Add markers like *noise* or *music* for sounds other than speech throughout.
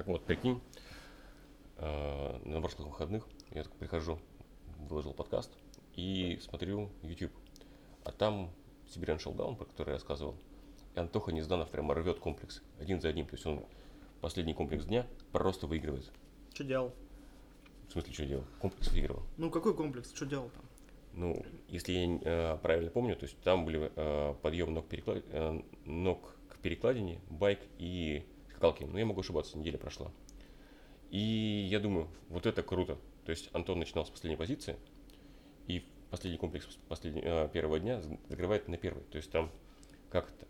Так вот, прикинь, э, на прошлых выходных я так прихожу, выложил подкаст и смотрю YouTube. А там Siberian Showdown, про который я рассказывал, и Антоха Незданов прямо рвет комплекс один за одним. То есть он последний комплекс дня просто выигрывает. Что делал? В смысле, что делал? Комплекс выигрывал. Ну, какой комплекс? Что делал там? Ну, если я э, правильно помню, то есть там были э, подъем ног, переклад... э, ног к перекладине, байк и скакалки. Но я могу ошибаться, неделя прошла. И я думаю, вот это круто. То есть Антон начинал с последней позиции, и последний комплекс последний, э, первого дня закрывает на первый. То есть там как это?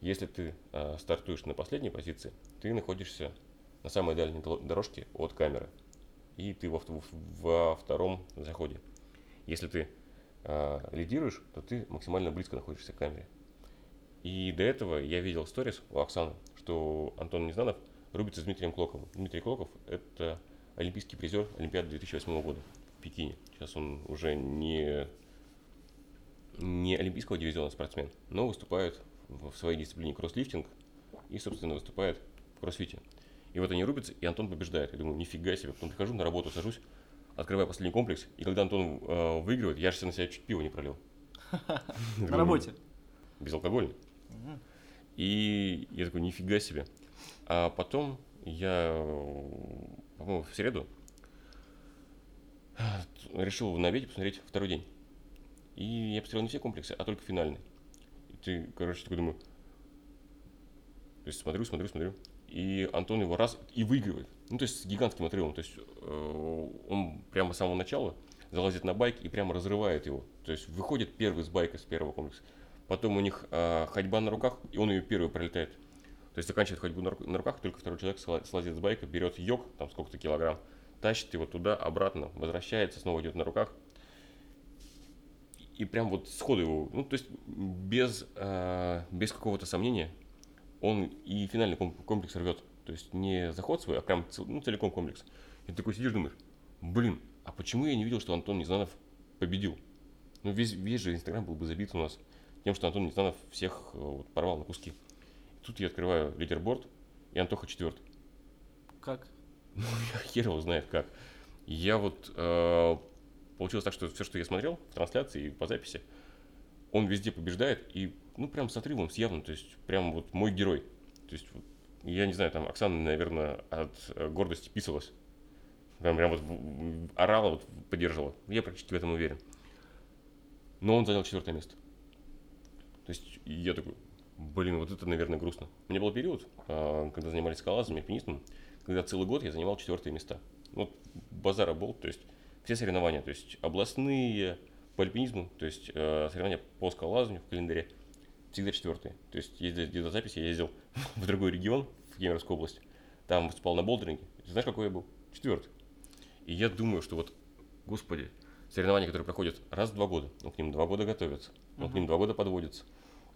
Если ты э, стартуешь на последней позиции, ты находишься на самой дальней дорожке от камеры. И ты во, вт- во втором заходе. Если ты э, лидируешь, то ты максимально близко находишься к камере. И до этого я видел сторис у Оксаны, что Антон Незнанов рубится с Дмитрием Клоковым. Дмитрий Клоков – это олимпийский призер Олимпиады 2008 года в Пекине. Сейчас он уже не, не олимпийского дивизиона спортсмен, но выступает в своей дисциплине кросслифтинг и, собственно, выступает в кроссфите. И вот они рубятся, и Антон побеждает. Я думаю, нифига себе. Потом прихожу на работу, сажусь, открываю последний комплекс, и когда Антон э, выигрывает, я же на себя чуть пиво не пролил. *laughs* На работе. Безалкогольный. И я такой, нифига себе. А потом я, по-моему, в среду решил на обеде посмотреть второй день. И я посмотрел не все комплексы, а только финальный. И ты, короче, такой думаю, то есть смотрю, смотрю, смотрю. И Антон его раз и выигрывает. Ну, то есть с гигантским отрывом. То есть э, он прямо с самого начала залазит на байк и прямо разрывает его. То есть выходит первый с байка, с первого комплекса. Потом у них э, ходьба на руках, и он ее первый пролетает. То есть заканчивает ходьбу на, на руках, только второй человек сла- слазит с байка, берет йог, там сколько-то килограмм, тащит его туда, обратно, возвращается, снова идет на руках. И прям вот сходу его, ну, то есть без, э, без какого-то сомнения, он и финальный ком- комплекс рвет. То есть не заход свой, а прям ну, целиком комплекс. И ты такой сидишь, думаешь, блин, а почему я не видел, что Антон Незнанов победил? Ну, весь, весь же Инстаграм был бы забит у нас тем, что Антон Незнанов всех э, вот, порвал на куски. И тут я открываю лидерборд, и Антоха четвертый. Как? Ну, *laughs* хер его знает как. Я вот... э, получилось так, что все, что я смотрел в трансляции и по записи, он везде побеждает, и, ну, прям с отрывом, с явным, то есть, прям вот мой герой. То есть, вот, я не знаю, там, Оксана, наверное, от э, гордости писалась. Прям, прям вот орала, вот, поддерживала. Я практически в этом уверен. Но он занял четвертое место. То есть, я такой, блин, вот это, наверное, грустно. У меня был период, а, когда занимались скалазом, альпинизмом, когда целый год я занимал четвертые места. Вот базара был, то есть все соревнования, то есть областные по альпинизму, то есть э, соревнования по скалолазанию в календаре, всегда четвертые. То есть ездил где-то запись, я ездил *laughs* в другой регион, в Кемеровскую область, там выступал на болдеринге. Знаешь, какой я был? Четвертый. И я думаю, что вот, господи, соревнования, которые проходят раз в два года, он к ним два года готовится, он к ним два года подводится.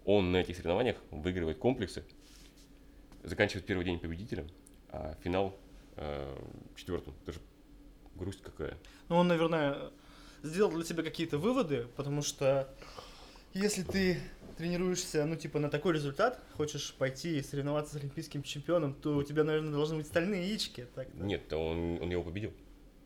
Он на этих соревнованиях выигрывает комплексы, заканчивает первый день победителем, а финал э, четвертым. Это же грусть какая. Ну, он, наверное, сделал для себя какие-то выводы, потому что если ты тренируешься, ну, типа, на такой результат, хочешь пойти соревноваться с олимпийским чемпионом, то у тебя, наверное, должны быть стальные яички. Так Нет, то он, он его победил.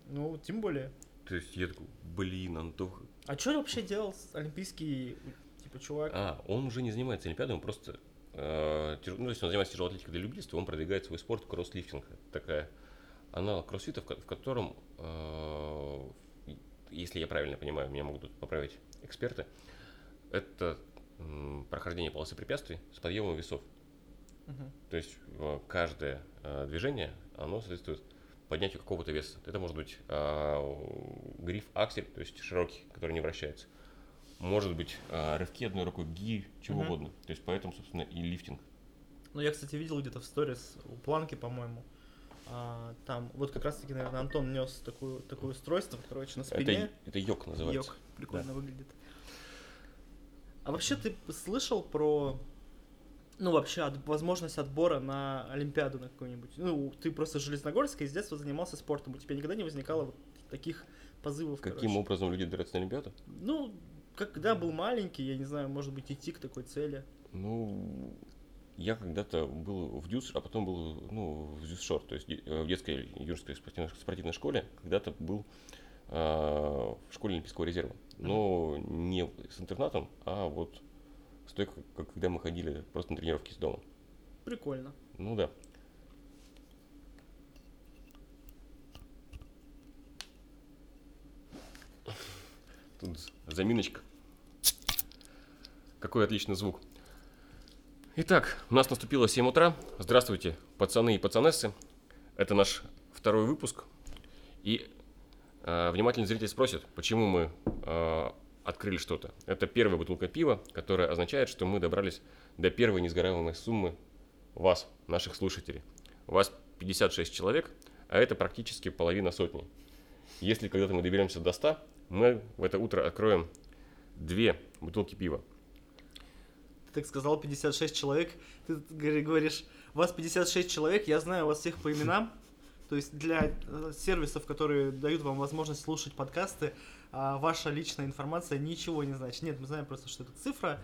Ну, тем более. То есть я такой, блин, Антоха. А что вообще делал олимпийский, типа, чувак? А, он уже не занимается Олимпиадой, он просто... э, тяж- ну, то есть он занимается тяжелой атлетикой для любительства, он продвигает свой спорт, кросслифтинг. Такая аналог кроссфита, в, ко- в котором, э, если я правильно понимаю, меня могут поправить эксперты, это м, прохождение полосы препятствий с подъемом весов. Мгм. То есть э, каждое э, движение, оно соответствует поднятию какого-то веса. Это может быть э, гриф аксель, то есть широкий, который не вращается. Может быть э, рывки одной рукой, гирь, чего Мгм. угодно. То есть поэтому, собственно, и лифтинг. Ну, я, кстати, видел где-то в сторис у Планки, по-моему. А, там, вот как раз-таки, наверное, Антон нес такую, такое устройство, короче, на Это, спине. это йог называется. Йог. Прикольно выглядит. А вообще ты слышал про, ну, вообще, от- возможность отбора на Олимпиаду на какую-нибудь? Ну, ты просто и с детства занимался спортом. У тебя никогда не возникало вот таких позывов, Каким короче? образом люди дерутся на Олимпиаду? Ну, когда был маленький, я не знаю, может быть, идти к такой цели. Ну, я когда-то был в Дюс, а потом был ну, в Дюсшор, то есть в детской юношеской спортивной, спортивной школе, когда-то был э, в школе Олимпийского резерва. Но не с интернатом, а вот с той, когда мы ходили просто на тренировки из дома. Прикольно. Ну да. Тут заминочка. Какой отличный звук. Итак, у нас наступило 7 утра. Здравствуйте, пацаны и пацанессы. Это наш второй выпуск. И э, внимательный зритель спросит, почему мы э, открыли что-то. Это первая бутылка пива, которая означает, что мы добрались до первой несгораемой суммы вас, наших слушателей. У вас 56 человек, а это практически половина сотни. Если когда-то мы доберемся до 100, мы в это утро откроем две бутылки пива. Ты так сказал 56 человек, ты говоришь, вас 56 человек, я знаю вас всех по именам, то есть для э, сервисов, которые дают вам возможность слушать подкасты, а ваша личная информация ничего не значит. Нет, мы знаем просто, что это цифра.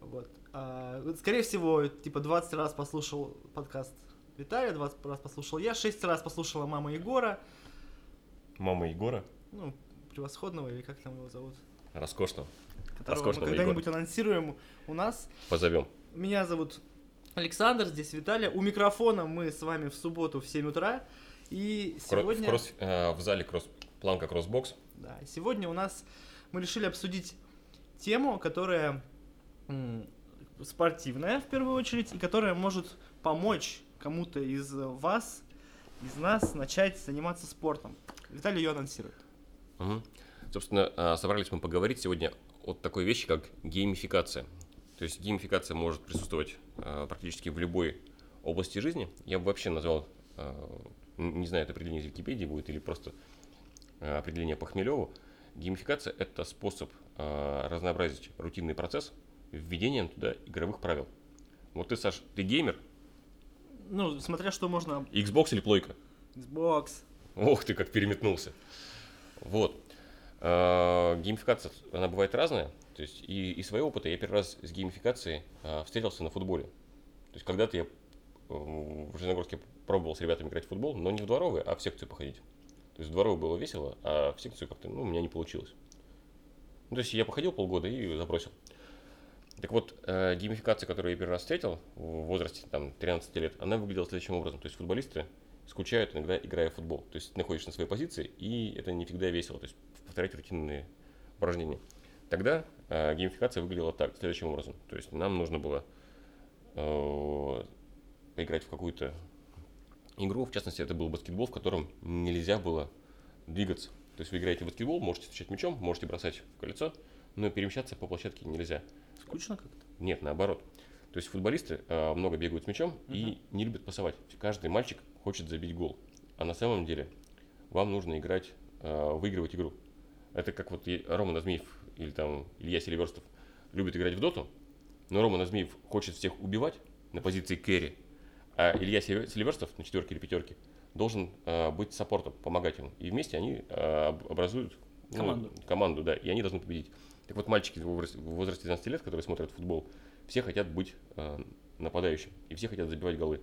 Вот. А, скорее всего, типа 20 раз послушал подкаст Виталия, 20 раз послушал я, 6 раз послушала мама Егора. Мама Егора? Ну, превосходного, или как там его зовут? Роскошного. Роскошного мы когда-нибудь Егора. анонсируем у нас. Позовем. Меня зовут Александр, здесь Виталий. У микрофона мы с вами в субботу в 7 утра. И в сегодня... В, кросс, э, в зале кросс, планка кроссбокс. Да, сегодня у нас мы решили обсудить тему, которая спортивная в первую очередь, и которая может помочь кому-то из вас, из нас начать заниматься спортом. Виталий ее анонсирует. Угу. Собственно, а, собрались мы поговорить сегодня о такой вещи, как геймификация. То есть геймификация может присутствовать а, практически в любой области жизни. Я бы вообще назвал, а, не знаю, это определение из Википедии будет или просто определение по Хмелеву. Геймификация – это способ разнообразить рутинный процесс введением туда игровых правил. Вот ты, Саш, ты геймер? Ну, смотря что можно... Xbox или плойка? Xbox. Ох ты, как переметнулся. Вот. Э, геймификация, она бывает разная. То есть и из своего опыта я первый раз с геймификацией э, встретился на футболе. То есть когда-то я э, в Железногорске пробовал с ребятами играть в футбол, но не в дворовые, а в секцию походить. То есть в дворовую было весело, а в секцию как-то, ну, у меня не получилось. Ну, то есть я походил полгода и забросил. Так вот, э, геймификация, которую я первый раз встретил в возрасте там, 13 лет, она выглядела следующим образом. То есть футболисты скучают иногда, играя в футбол. То есть ты находишься на своей позиции, и это не всегда весело. То есть повторять рутинные упражнения. Тогда э, геймификация выглядела так, следующим образом. То есть нам нужно было э, поиграть в какую-то игру, в частности, это был баскетбол, в котором нельзя было двигаться. То есть вы играете в баскетбол, можете встречать мячом, можете бросать в колесо, но перемещаться по площадке нельзя. Скучно как-то? Нет, наоборот. То есть футболисты э, много бегают с мячом uh-huh. и не любят пасовать. Каждый мальчик хочет забить гол. А на самом деле вам нужно играть, э, выигрывать игру. Это как вот Рома Назмеев или там Илья Селиверстов любит играть в доту, но Рома Назмеев хочет всех убивать на позиции кэрри, а Илья Селиверстов на четверке или пятерке должен э, быть саппортом, помогать ему. И вместе они э, образуют ну, команду. команду, да, и они должны победить. Так вот, мальчики в возрасте, в возрасте 12 лет, которые смотрят футбол, все хотят быть э, нападающим, и все хотят забивать голы.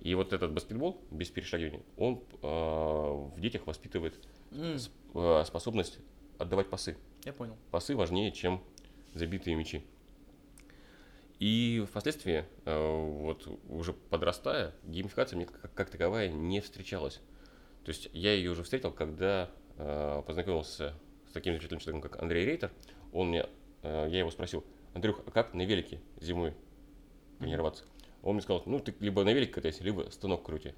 И вот этот баскетбол без перешагивания, он э, в детях воспитывает mm. сп, э, способность отдавать пасы. Я понял. Пасы важнее, чем забитые мячи. И впоследствии, э, вот уже подрастая, геймификация мне как, таковая не встречалась. То есть я ее уже встретил, когда э, познакомился с таким замечательным человеком, как Андрей Рейтер. Он мне, э, я его спросил, Андрюх, а как на велике зимой тренироваться? Он мне сказал, ну ты либо на велике катайся, либо станок крути.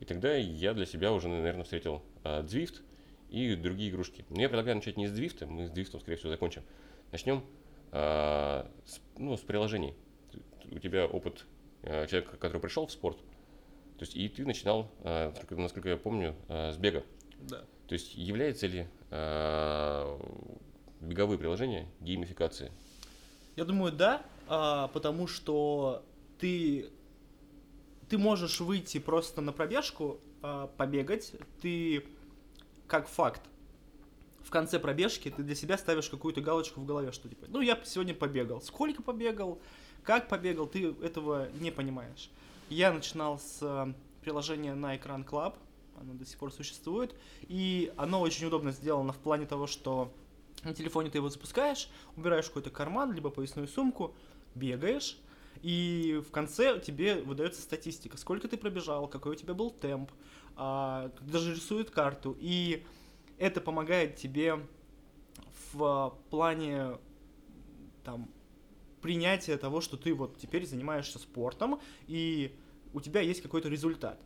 И тогда я для себя уже, наверное, встретил Zwift и другие игрушки. Но я предлагаю начать не с Zwift, мы с Zwift, скорее всего, закончим. Начнем э, с, ну, с приложений. У тебя опыт э, человека, который пришел в спорт, то есть и ты начинал, э, насколько я помню, э, с бега. Да. То есть является ли э, беговые приложения геймификацией? Я думаю, да, а, потому что ты ты можешь выйти просто на пробежку, а, побегать, ты как факт в конце пробежки ты для себя ставишь какую-то галочку в голове, что типа, ну я сегодня побегал, сколько побегал, как побегал, ты этого не понимаешь. Я начинал с э, приложения на экран Club, оно до сих пор существует, и оно очень удобно сделано в плане того, что на телефоне ты его запускаешь, убираешь какой-то карман, либо поясную сумку, бегаешь, и в конце тебе выдается статистика, сколько ты пробежал, какой у тебя был темп, а, даже рисует карту, и это помогает тебе в плане там принятия того, что ты вот теперь занимаешься спортом, и у тебя есть какой-то результат.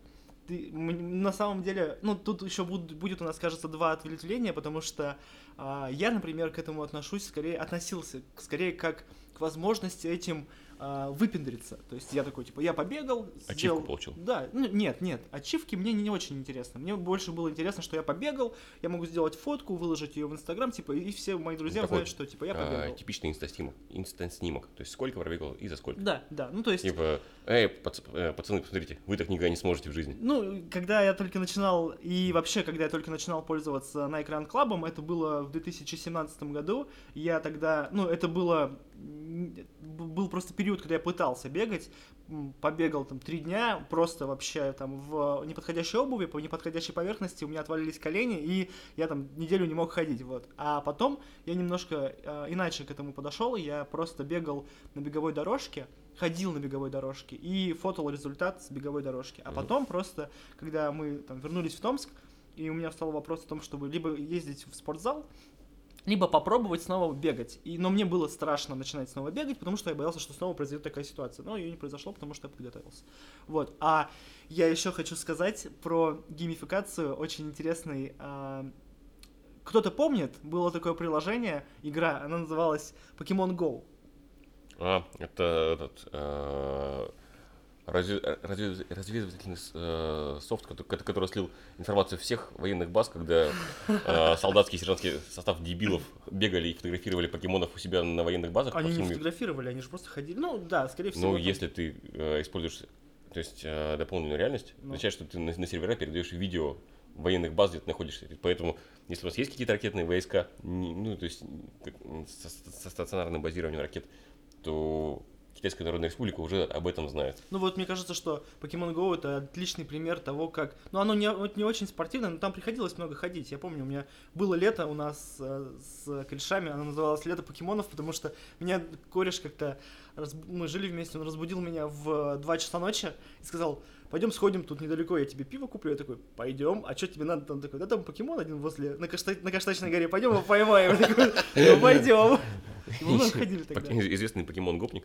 Ты, на самом деле, ну, тут еще будет, будет у нас, кажется, два ответвления, потому что а, я, например, к этому отношусь скорее, относился скорее как к возможности этим а, выпендриться. То есть я такой, типа, я побегал, Ачивку сделал... получил? Да, ну, нет, нет, ачивки мне не, не очень интересно. Мне больше было интересно, что я побегал, я могу сделать фотку, выложить ее в Инстаграм, типа, и все мои друзья ну, знают, что, типа, я а, побегал. А, типичный инстаснимок, инстант-снимок, то есть сколько пробегал и за сколько. Да, да, ну, то есть... Типа, эй, пац... Э, пацаны, посмотрите, вы так никогда не сможете в жизни. Ну, когда я только начинал, и вообще, когда я только начинал пользоваться на экран клабом, это было в 2017 году, я тогда, ну, это было был просто период, когда я пытался бегать, побегал там три дня, просто вообще там в неподходящей обуви, по неподходящей поверхности, у меня отвалились колени, и я там неделю не мог ходить, вот. А потом я немножко э, иначе к этому подошел, я просто бегал на беговой дорожке, ходил на беговой дорожке и фотал результат с беговой дорожки. А потом просто, когда мы там вернулись в Томск, и у меня встал вопрос о том, чтобы либо ездить в спортзал, либо попробовать снова бегать. И, но мне было страшно начинать снова бегать, потому что я боялся, что снова произойдет такая ситуация. Но ее не произошло, потому что я подготовился. Вот. А я еще хочу сказать про геймификацию. Очень интересный... Э, кто-то помнит, было такое приложение, игра, она называлась Pokemon Go. А, это этот... Э разведывательный э, софт, который, который слил информацию всех военных баз, когда э, солдатский сержантский состав дебилов бегали и фотографировали покемонов у себя на военных базах. Они не фотографировали, они же просто ходили. Ну да, скорее всего. Ну, если ты э, используешь то есть э, дополненную реальность, ну. означает, что ты на, на сервера передаешь видео военных баз, где ты находишься. Поэтому, если у вас есть какие-то ракетные войска, ну, то есть со, со стационарным базированием ракет, то Китайская Народная Республика уже об этом знает. Ну вот мне кажется, что Pokemon Go это отличный пример того, как... Ну оно не, не очень спортивное, но там приходилось много ходить. Я помню, у меня было лето у нас э, с корешами, оно называлось «Лето покемонов», потому что меня кореш как-то... Раз... Мы жили вместе, он разбудил меня в 2 часа ночи и сказал, пойдем сходим тут недалеко, я тебе пиво куплю. Я такой, пойдем, а что тебе надо? Там такой, да там покемон один возле, на, Кашта... на Каштачной горе, пойдем его поймаем. Ну пойдем. Мы ходили тогда. Известный покемон-гопник.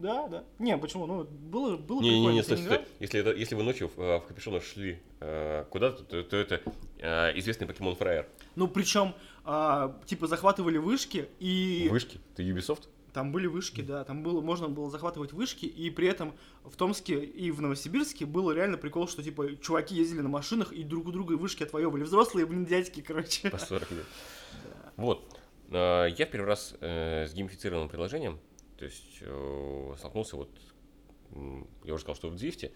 Да, да. Не, почему? Ну, было, было не, прикольно. Не, не, стой, стой. Если, это, если вы ночью в, в капюшонах шли э, куда-то, то, то это э, известный покемон Фраер. Ну, причем, э, типа, захватывали вышки и... Вышки? Ты Ubisoft? Там были вышки, да, там было, можно было захватывать вышки, и при этом в Томске и в Новосибирске было реально прикол, что, типа, чуваки ездили на машинах и друг у друга вышки отвоевывали. Взрослые, блин, дядьки, короче. По 40 лет. Да. Вот. Э, я в первый раз э, с геймифицированным приложением то есть э, столкнулся вот, я уже сказал, что в Дзифте,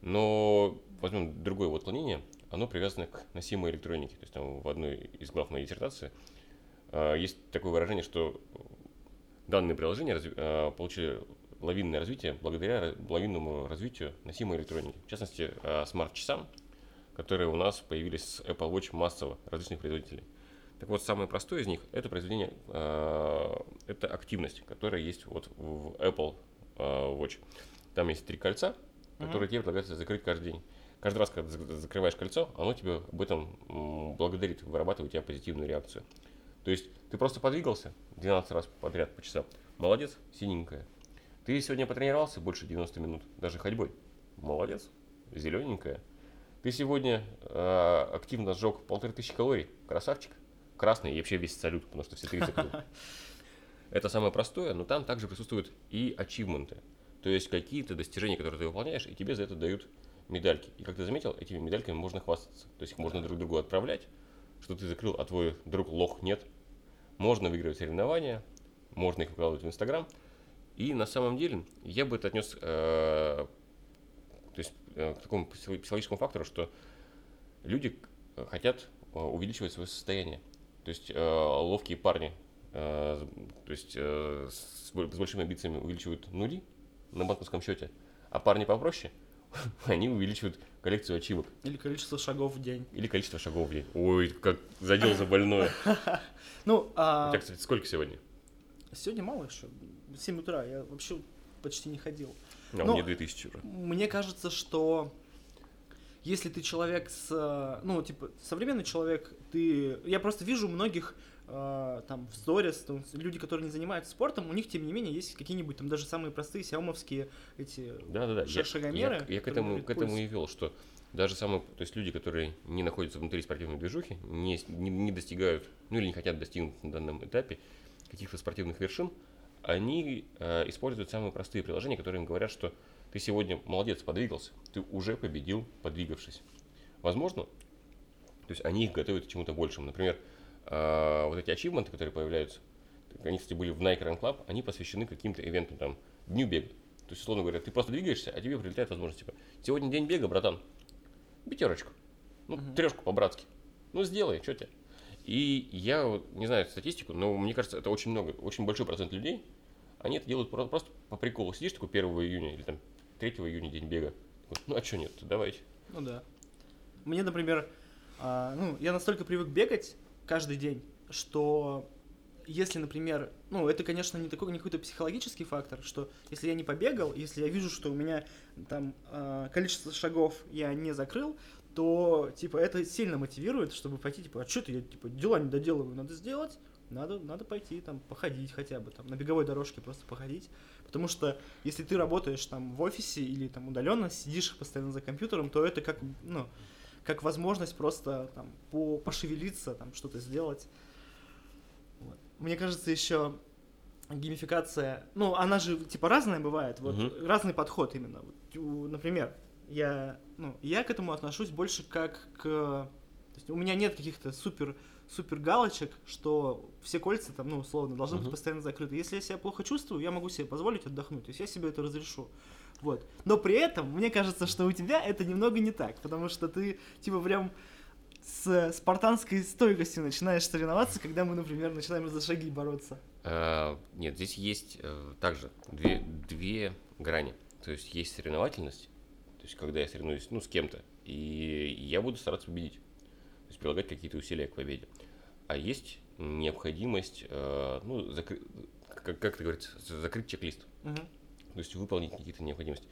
но возьмем другое вот отклонение, оно привязано к носимой электронике. То есть там в одной из глав моей диссертации э, есть такое выражение, что данные приложения разви- э, получили лавинное развитие благодаря лавинному развитию носимой электроники. В частности, смарт-часам, которые у нас появились с Apple Watch массово различных производителей. Так вот, самое простое из них – это произведение, э, это активность, которая есть вот в Apple э, Watch. Там есть три кольца, которые mm-hmm. тебе предлагается закрыть каждый день. Каждый раз, когда закрываешь кольцо, оно тебе об этом благодарит, вырабатывает у тебя позитивную реакцию. То есть ты просто подвигался 12 раз подряд по часам. Молодец, синенькая. Ты сегодня потренировался больше 90 минут, даже ходьбой. Молодец, зелененькая. Ты сегодня э, активно сжег полторы тысячи калорий. Красавчик красный и вообще весь салют, потому что все 30 круг. *laughs* Это самое простое, но там также присутствуют и ачивменты. То есть какие-то достижения, которые ты выполняешь, и тебе за это дают медальки. И как ты заметил, этими медальками можно хвастаться. То есть их можно друг другу отправлять, что ты закрыл, а твой друг лох нет. Можно выигрывать соревнования, можно их выкладывать в Инстаграм. И на самом деле я бы это отнес э, то есть, э, к такому психологическому фактору, что люди хотят э, увеличивать свое состояние. То есть э, ловкие парни, э, то есть э, с, с большими амбициями увеличивают нули на банковском счете, а парни попроще, *laughs* они увеличивают коллекцию ачивок. Или количество шагов в день. Или количество шагов в день. Ой, как задел за больное. *laughs* Ну, а... У тебя, кстати, сколько сегодня? Сегодня мало еще. 7 утра. Я вообще почти не ходил. А, Но мне 2000 уже. Мне кажется, что если ты человек с, ну, типа, современный человек, ты, я просто вижу многих э, там в сторис, там, люди, которые не занимаются спортом, у них, тем не менее, есть какие-нибудь там даже самые простые сиомовские эти Да-да-да. ша- Я, шагомеры. я, я к которые этому, к этому и вел, что даже самые, то есть люди, которые не находятся внутри спортивной движухи, не, не, не достигают, ну или не хотят достигнуть на данном этапе каких-то спортивных вершин, они э, используют самые простые приложения, которые им говорят, что ты сегодня молодец, подвигался, ты уже победил, подвигавшись. Возможно, то есть они их готовят к чему-то большему. Например, э, вот эти ачивменты, которые появляются, они, кстати, были в Nike Run Club, они посвящены каким-то ивентам, там, дню бега. То есть, условно говоря, ты просто двигаешься, а тебе прилетает возможность, типа, сегодня день бега, братан, пятерочку, ну, Мгм. трешку по-братски, ну, сделай, что тебе. И я вот не знаю статистику, но мне кажется, это очень много, очень большой процент людей, они это делают про- просто по приколу. Сидишь такой 1 июня или там 3 июня день бега, ну, а что нет, давайте. Ну да. Мне, например, а, ну, я настолько привык бегать каждый день, что если, например, ну, это, конечно, не такой, не какой-то психологический фактор, что если я не побегал, если я вижу, что у меня там а, количество шагов я не закрыл, то, типа, это сильно мотивирует, чтобы пойти, типа, а что ты, я, типа, дела не доделываю, надо сделать, надо, надо пойти, там, походить хотя бы, там, на беговой дорожке просто походить, потому что если ты работаешь там в офисе или там удаленно, сидишь постоянно за компьютером, то это как, ну, как возможность просто там по, пошевелиться, там что-то сделать. Вот. Мне кажется, еще геймификация, ну, она же типа разная бывает, вот Мгм. разный подход именно. Вот, например, я, ну, я к этому отношусь больше как к, то есть у меня нет каких-то супер супер галочек, что все кольца там, ну, условно, должны быть Мгм. постоянно закрыты. Если я себя плохо чувствую, я могу себе позволить отдохнуть. То есть я себе это разрешу. Вот. Но при этом, мне кажется, что у тебя это немного не так, потому что ты, типа, прям с спартанской стойкостью начинаешь соревноваться, когда мы, например, начинаем за шаги бороться. А, нет, здесь есть э, также две, две грани. То есть есть соревновательность, то есть когда я соревнуюсь ну, с кем-то, и я буду стараться победить, то есть прилагать какие-то усилия к победе. А есть необходимость, э, ну, закры- как, как это говорится, закрыть чек-лист, Мгм. То есть выполнить какие-то необходимости.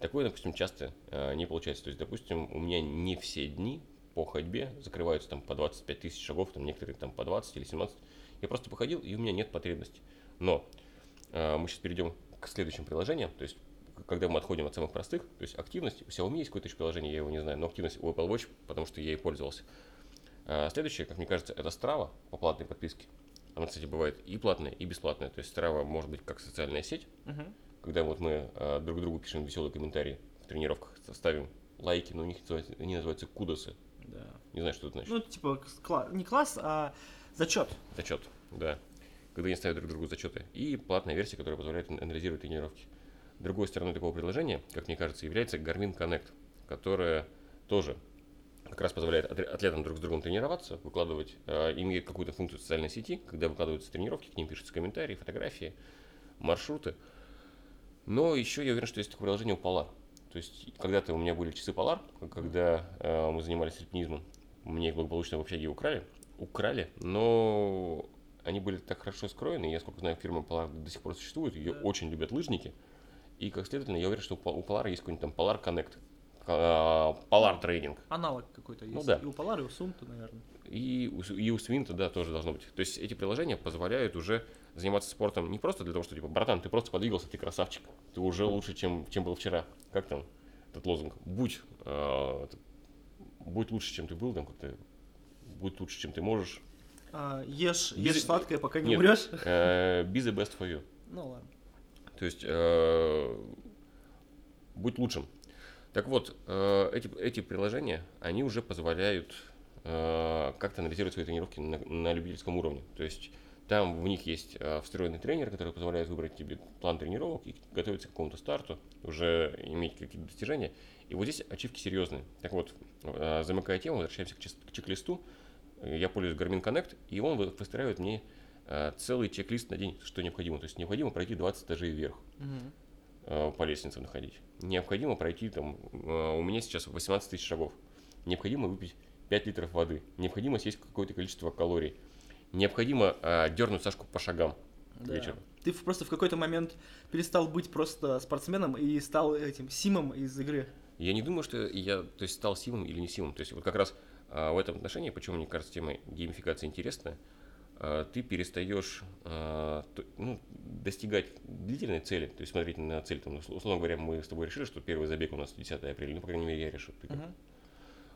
Такое, допустим, часто э, не получается. То есть, допустим, у меня не все дни по ходьбе закрываются там по 25 тысяч шагов, там некоторые там по 20 или 17. Я просто походил, и у меня нет потребности. Но э, мы сейчас перейдем к следующим приложениям. То есть, когда мы отходим от самых простых, то есть активность, у Xiaomi есть какое-то еще приложение, я его не знаю, но активность у Apple Watch, потому что я ей пользовался. А следующее, как мне кажется, это Strava по платной подписке. Она, кстати, бывает и платная, и бесплатная. То есть Strava может быть как социальная сеть, Мгм. Когда вот мы э, друг другу пишем веселые комментарии в тренировках, ставим лайки, но у них называется- они называются кудосы. Да. Не знаю, что это значит. Ну, типа, кла- не класс, а зачет. Зачет, да. Когда они ставят друг другу зачеты. И платная версия, которая позволяет ан- анализировать тренировки. Другой стороной такого приложения, как мне кажется, является Garmin Connect, которая тоже как раз позволяет атлетам друг с другом тренироваться, выкладывать, э, имеет какую-то функцию социальной сети, когда выкладываются тренировки, к ним пишутся комментарии, фотографии, маршруты. Но еще я уверен, что есть такое приложение у Polar. То есть когда-то у меня были часы Polar, когда э, мы занимались альпинизмом, мне их благополучно в общаге украли, украли, но они были так хорошо скроены, я сколько знаю, фирма Polar до сих пор существует, ее очень любят лыжники, и как следовательно, я уверен, что у Polar есть какой-нибудь там Polar Connect, э, Polar Training, Аналог какой-то есть. Ну да. И у Polar, и у Сумта, наверное. И и у Свинта, да, тоже должно быть. То есть эти приложения позволяют уже заниматься спортом не просто для того, что, типа, братан, ты просто подвигался, ты красавчик, ты уже лучше, чем, чем был вчера. Как там этот лозунг? Будь, э, будь лучше, чем ты был, там как-то, будь лучше, чем ты можешь. А, ешь, Без- ешь сладкое, пока не Нет. умрешь. Э, be the best for you. Ну ладно. То есть э, будь лучшим. Так вот, э, эти, эти приложения, они уже позволяют как-то анализировать свои тренировки на, на любительском уровне. То есть там в них есть э, встроенный тренер, который позволяет выбрать тебе план тренировок и готовиться к какому-то старту, уже иметь какие-то достижения. И вот здесь ачивки серьезные. Так вот, э, замыкая тему, возвращаемся к, чек-листу. Э, Я пользуюсь Garmin Connect, и он вы- выстраивает мне э, целый чек-лист на день, что необходимо. То есть необходимо пройти 20 этажей вверх, э, по лестнице находить. Необходимо пройти там, э, у меня сейчас 18 тысяч шагов. Необходимо выпить 5 литров воды. Необходимо съесть какое-то количество калорий. Необходимо э, дернуть Сашку по шагам Да. вечером. Ты просто в какой-то момент перестал быть просто спортсменом и стал этим Симом из игры. Я не думаю, что я то есть, стал симом или не симом. То есть вот как раз а, в этом отношении, почему мне кажется тема геймификации интересная, а, ты перестаешь то- ну, достигать длительной цели, то есть смотреть на цель, там, усл- условно говоря, мы с тобой решили, что первый забег у нас 10 апреля, ну, по крайней мере, я решил. Ты как?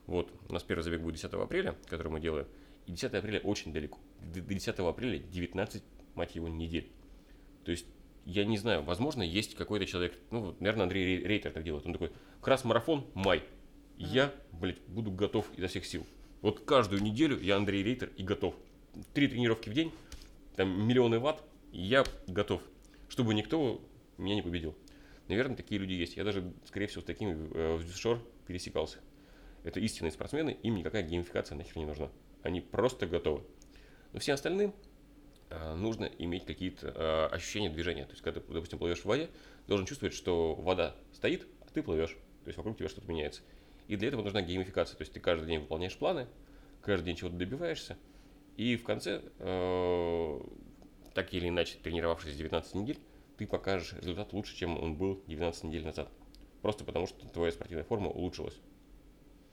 Вот, у нас первый забег будет 10 апреля, который мы делаем, и 10 апреля очень далеко. До до 10 апреля 19, мать его, недель. То есть, я не знаю, возможно, есть какой-то человек, ну, наверное, Андрей Рей- Рейтер так делает. Он такой, крас-марафон, май. Я, блядь, буду готов изо всех сил. Вот каждую неделю я Андрей Рейтер и готов. Три тренировки в день, там миллионы ватт, и я готов, чтобы никто меня не победил. Наверное, такие люди есть. Я даже, скорее всего, с такими э, в Шор пересекался. Это истинные спортсмены, им никакая геймификация нахер не нужна. Они просто готовы. Но всем остальным а, нужно иметь какие-то а, ощущения движения. То есть, когда ты, допустим, плывешь в воде, должен чувствовать, что вода стоит, а ты плывешь. То есть, вокруг тебя что-то меняется. И для этого нужна геймификация. То есть, ты каждый день выполняешь планы, каждый день чего-то добиваешься. И в конце, э, так или иначе, тренировавшись 19 недель, ты покажешь результат лучше, чем он был 19 недель назад. Просто потому, что твоя спортивная форма улучшилась.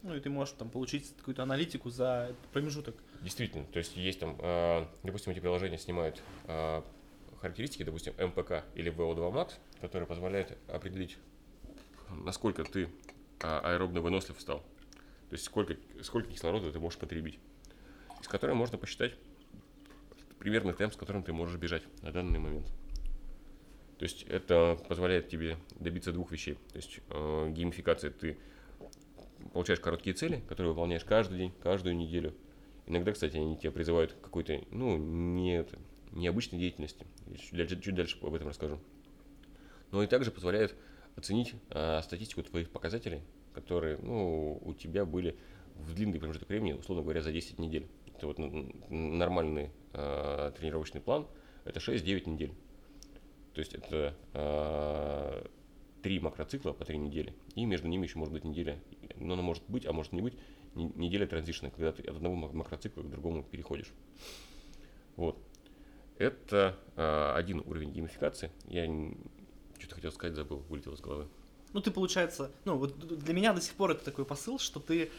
Ну и ты можешь там получить какую-то аналитику за промежуток. Действительно, то есть есть там, э, допустим, эти приложения снимают э, характеристики, допустим, МПК или VO2 Max, которые позволяют определить, насколько ты а, аэробно вынослив стал. То есть сколько, сколько кислорода ты можешь потребить. Из которой можно посчитать примерный темп, с которым ты можешь бежать на данный момент. То есть это позволяет тебе добиться двух вещей. То есть э, геймификация, ты получаешь короткие цели, которые выполняешь каждый день, каждую неделю. Иногда, кстати, они тебя призывают к какой-то, ну, не необычной деятельности. Чуть дальше, чуть дальше об этом расскажу. Но и также позволяет оценить а, статистику твоих показателей, которые, ну, у тебя были в длинный промежуток времени, условно говоря, за 10 недель. Это вот н- н- нормальный а, тренировочный план, это 6-9 недель. То есть это а, три макроцикла по три недели, и между ними еще может быть неделя, но она может быть, а может не быть, не- неделя транзишна, когда ты от одного мак- макроцикла к другому переходишь. Вот. Это а, один уровень геймификации. Я что-то хотел сказать, забыл, вылетел из головы. Ну, ты, получается, ну, вот для меня до сих пор это такой посыл, что ты,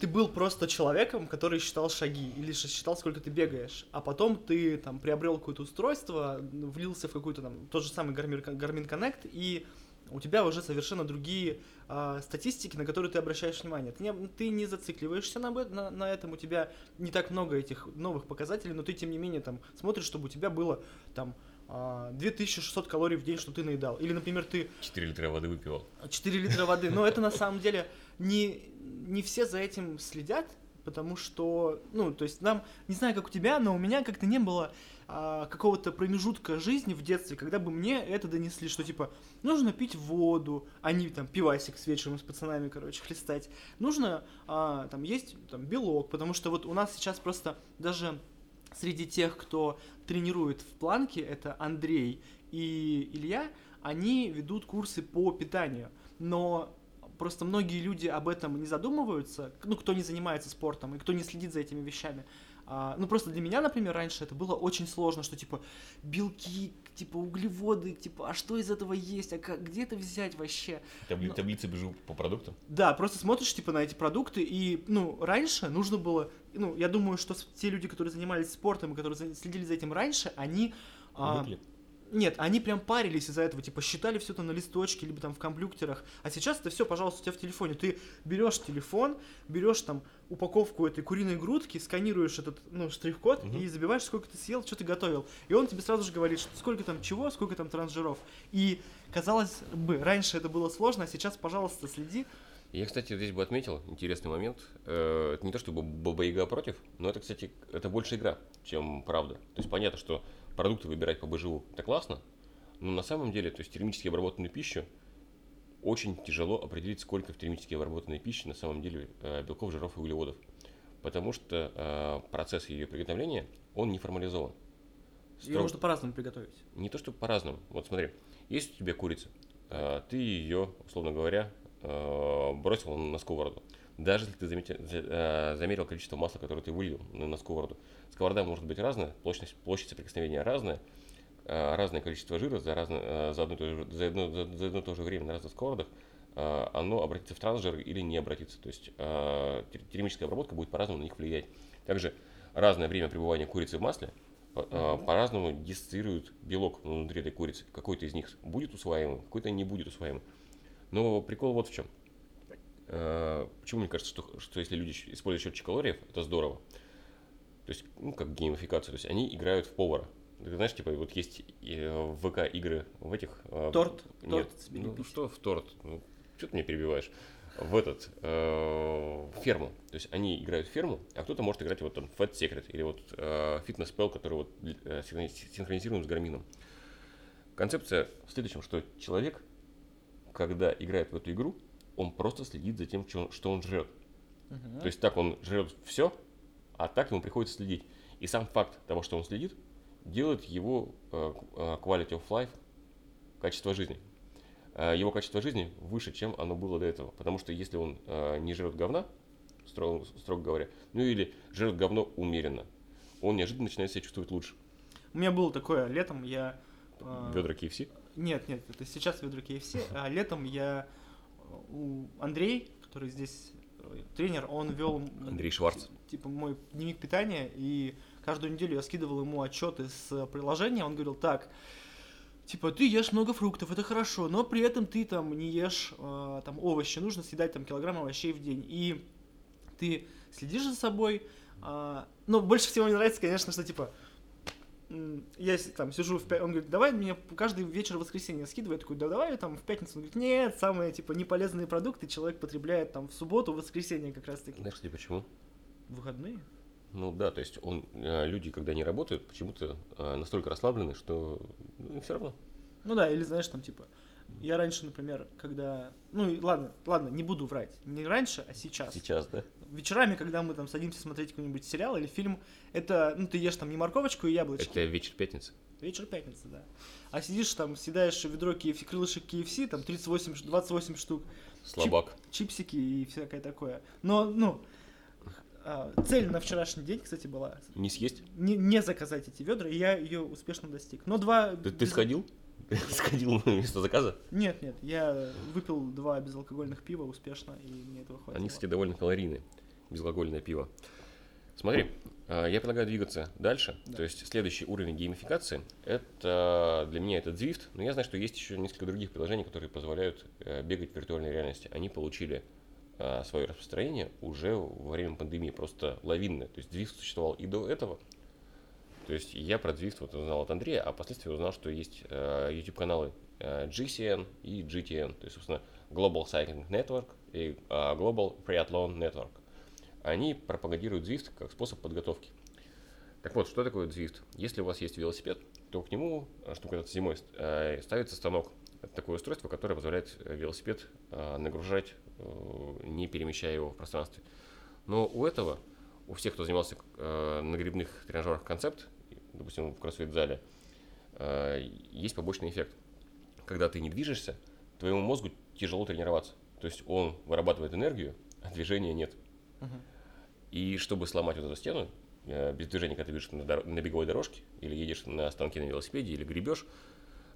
ты был просто человеком, который считал шаги, или считал, сколько ты бегаешь, а потом ты там приобрел какое-то устройство, влился в какой-то там, тот же самый Garmin, Garmin Connect, и у тебя уже совершенно другие а, статистики, на которые ты обращаешь внимание. Ты не, ты не зацикливаешься на, на, на этом, у тебя не так много этих новых показателей, но ты, тем не менее, там смотришь, чтобы у тебя было там а, 2600 калорий в день, что ты наедал. Или, например, ты 4 литра воды выпивал. 4 литра воды. Но это на самом деле не, не все за этим следят, потому что, ну, то есть нам, не знаю, как у тебя, но у меня как-то не было а, какого-то промежутка жизни в детстве, когда бы мне это донесли, что типа нужно пить воду, а не там пивасик с вечером с пацанами, короче, хлестать. Нужно а, там есть там белок, потому что вот у нас сейчас просто даже среди тех, кто тренирует в планке, это Андрей и Илья, они ведут курсы по питанию. Но просто многие люди об этом не задумываются, ну, кто не занимается спортом и кто не следит за этими вещами. А, ну, просто для меня, например, раньше это было очень сложно, что, типа, белки, типа, углеводы, типа, а что из этого есть, а как, где это взять вообще? Табли- Ну. Таблицы бежу по продуктам. Да, просто смотришь, типа, на эти продукты, и, ну, раньше нужно было, ну, я думаю, что те люди, которые занимались спортом и которые следили за этим раньше, они... а, Привыкли. Нет, они прям парились из-за этого, типа считали все там на листочке, либо там в компьютерах. А сейчас это все, пожалуйста, у тебя в телефоне. Ты берешь телефон, берешь там упаковку этой куриной грудки, сканируешь этот, ну, штрих-код Мгм. и забиваешь, сколько ты съел, что ты готовил. И он тебе сразу же говорит, что сколько там чего, сколько там трансжиров. И казалось бы, раньше это было сложно, а сейчас, пожалуйста, следи. Я, кстати, здесь бы отметил интересный момент. Э, Это не то, чтобы Баба-Яга против, но это, кстати, это больше игра, чем правда. То есть понятно, что продукты выбирать по БЖУ это классно, но на самом деле, то есть термически обработанную пищу очень тяжело определить, сколько в термически обработанной пище на самом деле э, белков, жиров и углеводов. Потому что э, процесс ее приготовления, он не формализован. Ее можно по-разному приготовить. Не то, что по-разному. Вот смотри, есть у тебя курица, а, ты ее, условно говоря, бросил на сковороду. Даже если ты заметил, а, замерил количество масла, которое ты вылил на сковороду, сковорода может быть разная, площадь, площадь соприкосновения разная, разное количество жира за, разно, за, одно, за, одно, за одно и то же время на разных сковородах, оно обратится в трансжир или не обратится. То есть термическая обработка будет по-разному на них влиять. Также разное время пребывания курицы в масле по-разному диссоциируют белок внутри этой курицы. Какой-то из них будет усваиваемым, какой-то не будет усваиваемым. Но прикол вот в чем. А, почему мне кажется, что, что если люди используют счетчик калориев, это здорово. То есть, ну, как геймификация, то есть они играют в повара. Ты знаешь, типа, вот есть в ВК игры в этих... А, торт? Нет, торт ну, что в торт? Ну, что ты меня перебиваешь? в этот э, ферму. То есть они играют в ферму, а кто-то может играть вот там Fat Secret или вот э, Fitness Spell, который вот э, синхронизируем с гармином. Концепция в следующем, что человек, когда играет в эту игру, он просто следит за тем, что он жрет. Uh-huh. То есть так он жрет все, а так ему приходится следить. И сам факт того, что он следит, делает его э, э quality of life, качество жизни, Э, его качество жизни выше, чем оно было до этого. Потому что если он не жрет говна, строго, строго говоря, ну или жрет говно умеренно, он неожиданно начинает себя чувствовать лучше. У меня было такое летом, я... Ведра KFC? Нет, нет, это сейчас ведра KFC, *laughs* а летом я у Андрей, который здесь тренер, он вел... Андрей Шварц. Типа мой дневник питания, и каждую неделю я скидывал ему отчеты с приложения, он говорил, так, типа, ты ешь много фруктов, это хорошо, но при этом ты там не ешь э, там овощи, нужно съедать там килограмм овощей в день. И ты следишь за собой. Э, но больше всего мне нравится, конечно, что типа я там сижу в пятницу, он говорит, давай мне каждый вечер в воскресенье скидывай, я такой, да давай там в пятницу, он говорит, нет, самые типа неполезные продукты человек потребляет там в субботу, в воскресенье как раз таки. Знаешь, кстати, почему? Выходные? Ну да, то есть он, э, люди, когда не работают, почему-то э, настолько расслаблены, что ну, все равно. Ну да, или знаешь, там типа, я раньше, например, когда, ну ладно, ладно, не буду врать, не раньше, а сейчас. Сейчас, да? Вечерами, когда мы там садимся смотреть какой-нибудь сериал или фильм, это, ну ты ешь там не морковочку и яблочки. Это вечер пятницы. Вечер пятницы, да. А сидишь там, съедаешь ведро KFC, крылышек KFC, там 38, 28 штук. Слабак. Чип, чипсики и всякое такое. Но, ну, а, цель на вчерашний день, кстати, была... Не съесть? Не, не заказать эти ведра, и я ее успешно достиг. Но два... Ты, ты сходил? *laughs* Сходил на место заказа? Нет, нет, я выпил два безалкогольных пива успешно, и мне этого хватило. Они, кстати, довольно калорийные, безалкогольное пиво. Смотри, а, я предлагаю двигаться дальше. Да. То есть следующий уровень геймификации это для меня это Zwift, но я знаю, что есть еще несколько других приложений, которые позволяют э, бегать в виртуальной реальности. Они получили а, свое распространение уже во время пандемии, просто лавинное. То есть Zwift существовал и до этого. То есть я про Zwift вот узнал от Андрея, а впоследствии узнал, что есть э, YouTube-каналы э, GCN и GTN, то есть, собственно, Global Cycling Network и э, Global Triathlon Network. Они пропагандируют Zwift как способ подготовки. Так вот, что такое Zwift? Если у вас есть велосипед, то к нему, чтобы когда-то зимой, э, ставится станок. Это такое устройство, которое позволяет велосипед э, нагружать Э, не перемещая его в пространстве. Но у этого, у всех, кто занимался э, на грибных тренажерах концепт, допустим, в кроссфит-зале, э, есть побочный эффект. Когда ты не движешься, твоему мозгу тяжело тренироваться. То есть он вырабатывает энергию, а движения нет. И чтобы сломать вот эту стену, э, без движения, когда ты бежишь на, дор- на беговой дорожке, или едешь на станке на велосипеде, или гребешь,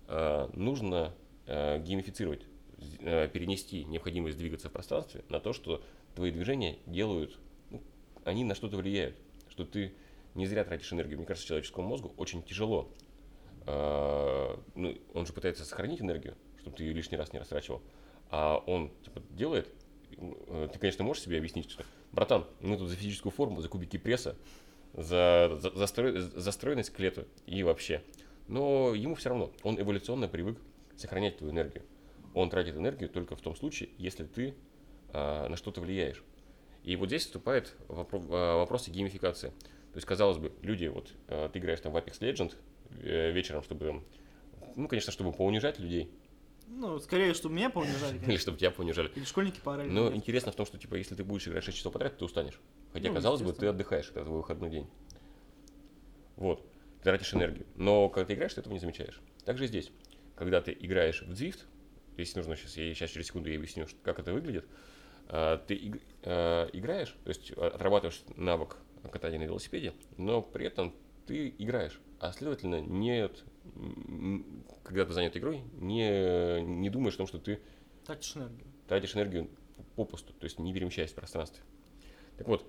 э, нужно геймифицировать перенести необходимость двигаться в пространстве на то, что твои движения делают, ну, они на что-то влияют, что ты не зря тратишь энергию. Мне кажется, человеческому мозгу очень тяжело. Э, ну, он же пытается сохранить энергию, чтобы ты ее лишний раз не растрачивал. А он типа, делает, э, ты, конечно, можешь себе объяснить, что, братан, мы тут за физическую форму, за кубики пресса, за, за, за, строй, стройность клету и вообще. Но ему все равно, он эволюционно привык сохранять твою энергию он тратит энергию только в том случае, если ты а, на что-то влияешь. И вот здесь вступает вопро- а, вопросы геймификации. То есть, казалось бы, люди, вот а, ты играешь там в Apex Legends э, вечером, чтобы, ну, конечно, чтобы поунижать людей. Ну, скорее, чтобы меня поунижали. Или чтобы тебя поунижали. Или школьники поорали. Но интересно в том, что, типа, если ты будешь играть 6 часов подряд, ты устанешь. Хотя, ну, казалось бы, ты отдыхаешь, это твой выходной день. Вот. ты тратишь энергию. Но когда ты играешь, ты этого не замечаешь. Также здесь, когда ты играешь в Zwift, если нужно сейчас, я сейчас через секунду я объясню, как это выглядит, а, ты играешь, то есть отрабатываешь навык катания на велосипеде, но при этом ты играешь, а следовательно, нет, когда ты занят игрой, не, не думаешь о том, что ты тратишь энергию. Тратишь энергию попусту, то есть не перемещаясь в пространстве. Так вот,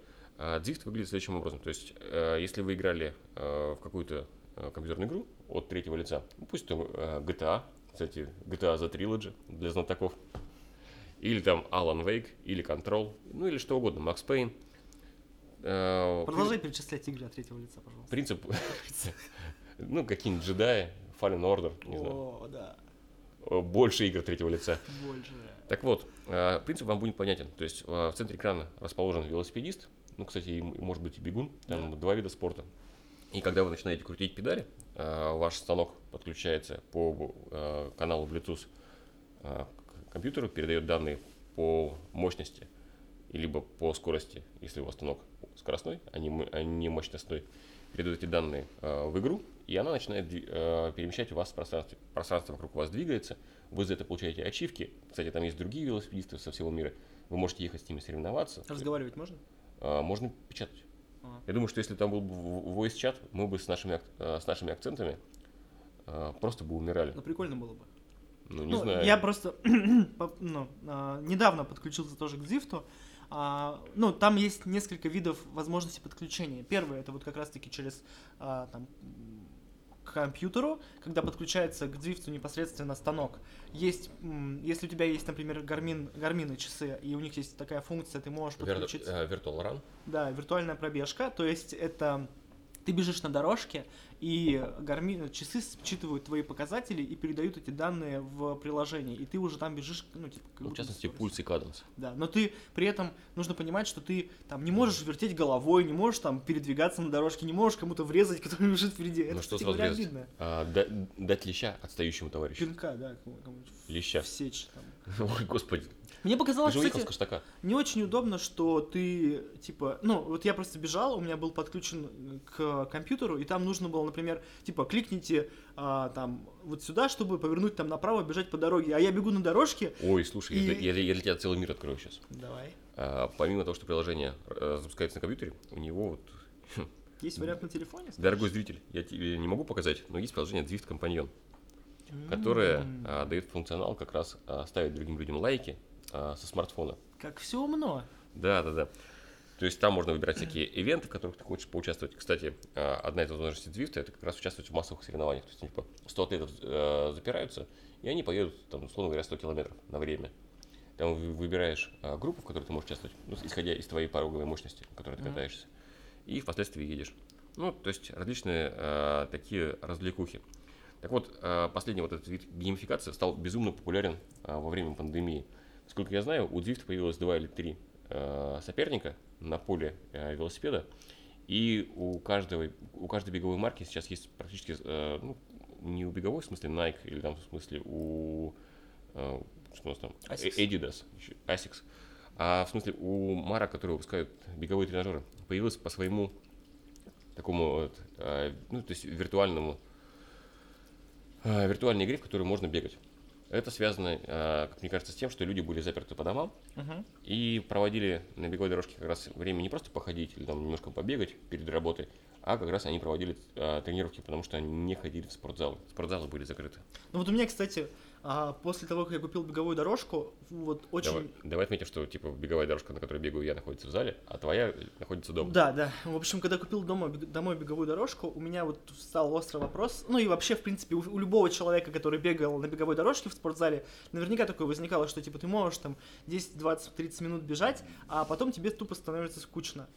Дзифт выглядит следующим образом. То есть, э, если вы играли э, в какую-то э, компьютерную игру от третьего лица, ну, пусть это GTA, кстати, GTA The Trilogy для знатоков, или там Alan Wake, или Control, ну или что угодно, Max Payne. Продолжай При... перечислять игры от третьего лица, пожалуйста. Принцип, *laughs* ну, какие-нибудь джедаи, Fallen Order, не О, знаю. да. Больше игр третьего лица. Больше. Так вот, принцип вам будет понятен. То есть в центре экрана расположен велосипедист, ну, кстати, и, может быть и бегун, там да. два вида спорта. И когда вы начинаете крутить педали, э, ваш станок подключается по э, каналу Bluetooth э, к компьютеру, передает данные по мощности, либо по скорости, если у вас станок скоростной, а не, а не мощностной, передает эти данные в игру, и она начинает перемещать вас в пространстве. Пространство вокруг вас двигается, вы за это получаете ачивки. Кстати, там есть другие велосипедисты со всего мира. Вы можете ехать с ними соревноваться. Разговаривать можно? А, можно печатать. А. Я думаю, что если там был бы voice чат, мы бы с нашими, а, с нашими акцентами просто бы умирали. Ну, прикольно было бы. Ну, не ну, знаю. Я просто *clears throat* ну, недавно подключился тоже к Zwift. ну, там есть несколько видов возможностей подключения. Первый это вот как раз-таки через там, к компьютеру, когда подключается к Zwift непосредственно станок. Есть, если у тебя есть, например, Garmin, Garmin часы, и у них есть такая функция, ты можешь подключить... Э, Virtual Run? Да, виртуальная пробежка, то есть это ты бежишь на дорожке, и Garmin, часы считывают твои показатели и передают эти данные в приложение, и ты уже там бежишь, ну, типа... Ну, в частности, пульс и каденс. Да, но ты при этом нужно понимать, что ты там не можешь вертеть головой, не можешь там передвигаться на дорожке, не можешь кому-то врезать, *laughs* который бежит впереди. Ну, Это, что сразу врезать? Обидно. А, дать леща отстающему товарищу. Пинка, да, кому-нибудь. Леща. В сечь там. *laughs* Ой, господи. Мне показалось, кстати, не очень удобно, что ты, типа, ну, вот я просто бежал, у меня был подключен к компьютеру, и там нужно было, например, типа, кликните а, там вот сюда, чтобы повернуть там направо, бежать по дороге, а я бегу на дорожке. Ой, слушай, и... я, я, я для тебя целый мир открою сейчас. Давай. А, помимо того, что приложение а, запускается на компьютере, у него вот... Есть вариант на телефоне? Скажешь? Дорогой зритель, я тебе не могу показать, но есть приложение Drift Companion, которое а, дает функционал как раз а, ставить другим людям лайки, а, со смартфона. Как все умно. Да, да, да. То есть там можно выбирать всякие ивенты, в которых ты хочешь поучаствовать. Кстати, а, одна из возможностей Zwift это как раз участвовать в массовых соревнованиях. То есть, типа, 100 атлетов э, запираются, и они поедут, там, условно говоря, 100 километров на время. Там выбираешь группу, в которой ты можешь участвовать, ну, исходя из твоей пороговой мощности, в которой ты катаешься, и впоследствии едешь. Ну, то есть различные а, такие развлекухи. Так вот, а, последний вот этот вид геймификации стал безумно популярен а, во время пандемии. Сколько я знаю, у Zwift появилось два или три э, соперника на поле э, велосипеда, и у, каждого, у каждой беговой марки сейчас есть практически, э, ну, не у беговой, в смысле Nike, или там в смысле у, э, что у нас там, Asics. Adidas, Asics, а в смысле у марок, которые выпускают беговые тренажеры, появилось по своему такому, э, ну, то есть виртуальному, э, виртуальной игре, в которой можно бегать. Это связано, а, как мне кажется, с тем, что люди были заперты по домам uh-huh. и проводили на беговой дорожке как раз время не просто походить или там немножко побегать перед работой, а как раз они проводили а, тренировки, потому что они не ходили в спортзал. Спортзалы были закрыты. Ну вот у меня, кстати, а после того, как я купил беговую дорожку, вот очень... Давай, давай отметим, что типа беговая дорожка, на которой бегаю я, находится в зале, а твоя находится дома. Да, да. В общем, когда купил дома, домой беговую дорожку, у меня вот стал острый вопрос. Ну и вообще, в принципе, у, у любого человека, который бегал на беговой дорожке в спортзале, наверняка такое возникало, что типа ты можешь там 10, 20, 30 минут бежать, а потом тебе тупо становится скучно.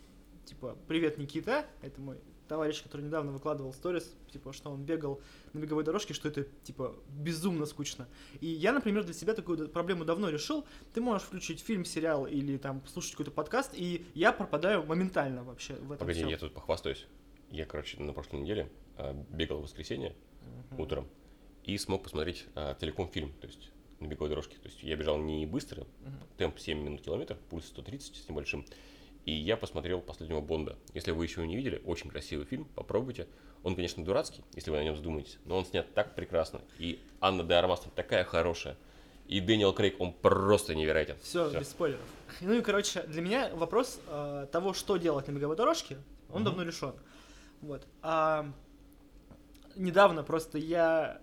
Типа, привет, Никита, это мой товарищ, который недавно выкладывал сторис, типа, что он бегал на беговой дорожке, что это, типа, безумно скучно. И я, например, для себя такую проблему давно решил. Ты можешь включить фильм, сериал или там слушать какой-то подкаст, и я пропадаю моментально вообще в этом Погоди, всем. я тут похвастаюсь. Я, короче, на прошлой неделе э, бегал в воскресенье uh-huh. утром и смог посмотреть э, целиком фильм, то есть на беговой дорожке. То есть я бежал не быстро, uh-huh. темп 7 минут километр, пульс 130 с небольшим. И я посмотрел последнего Бонда. Если вы еще его не видели, очень красивый фильм, попробуйте. Он, конечно, дурацкий, если вы на нем задумаетесь, но он снят так прекрасно. И Анна де Армас такая хорошая. И Дэниел Крейг, он просто невероятен. Все, без спойлеров. Ну и, короче, для меня вопрос э, того, что делать на беговой дорожке, он Мгм. давно решен. Вот. А недавно просто я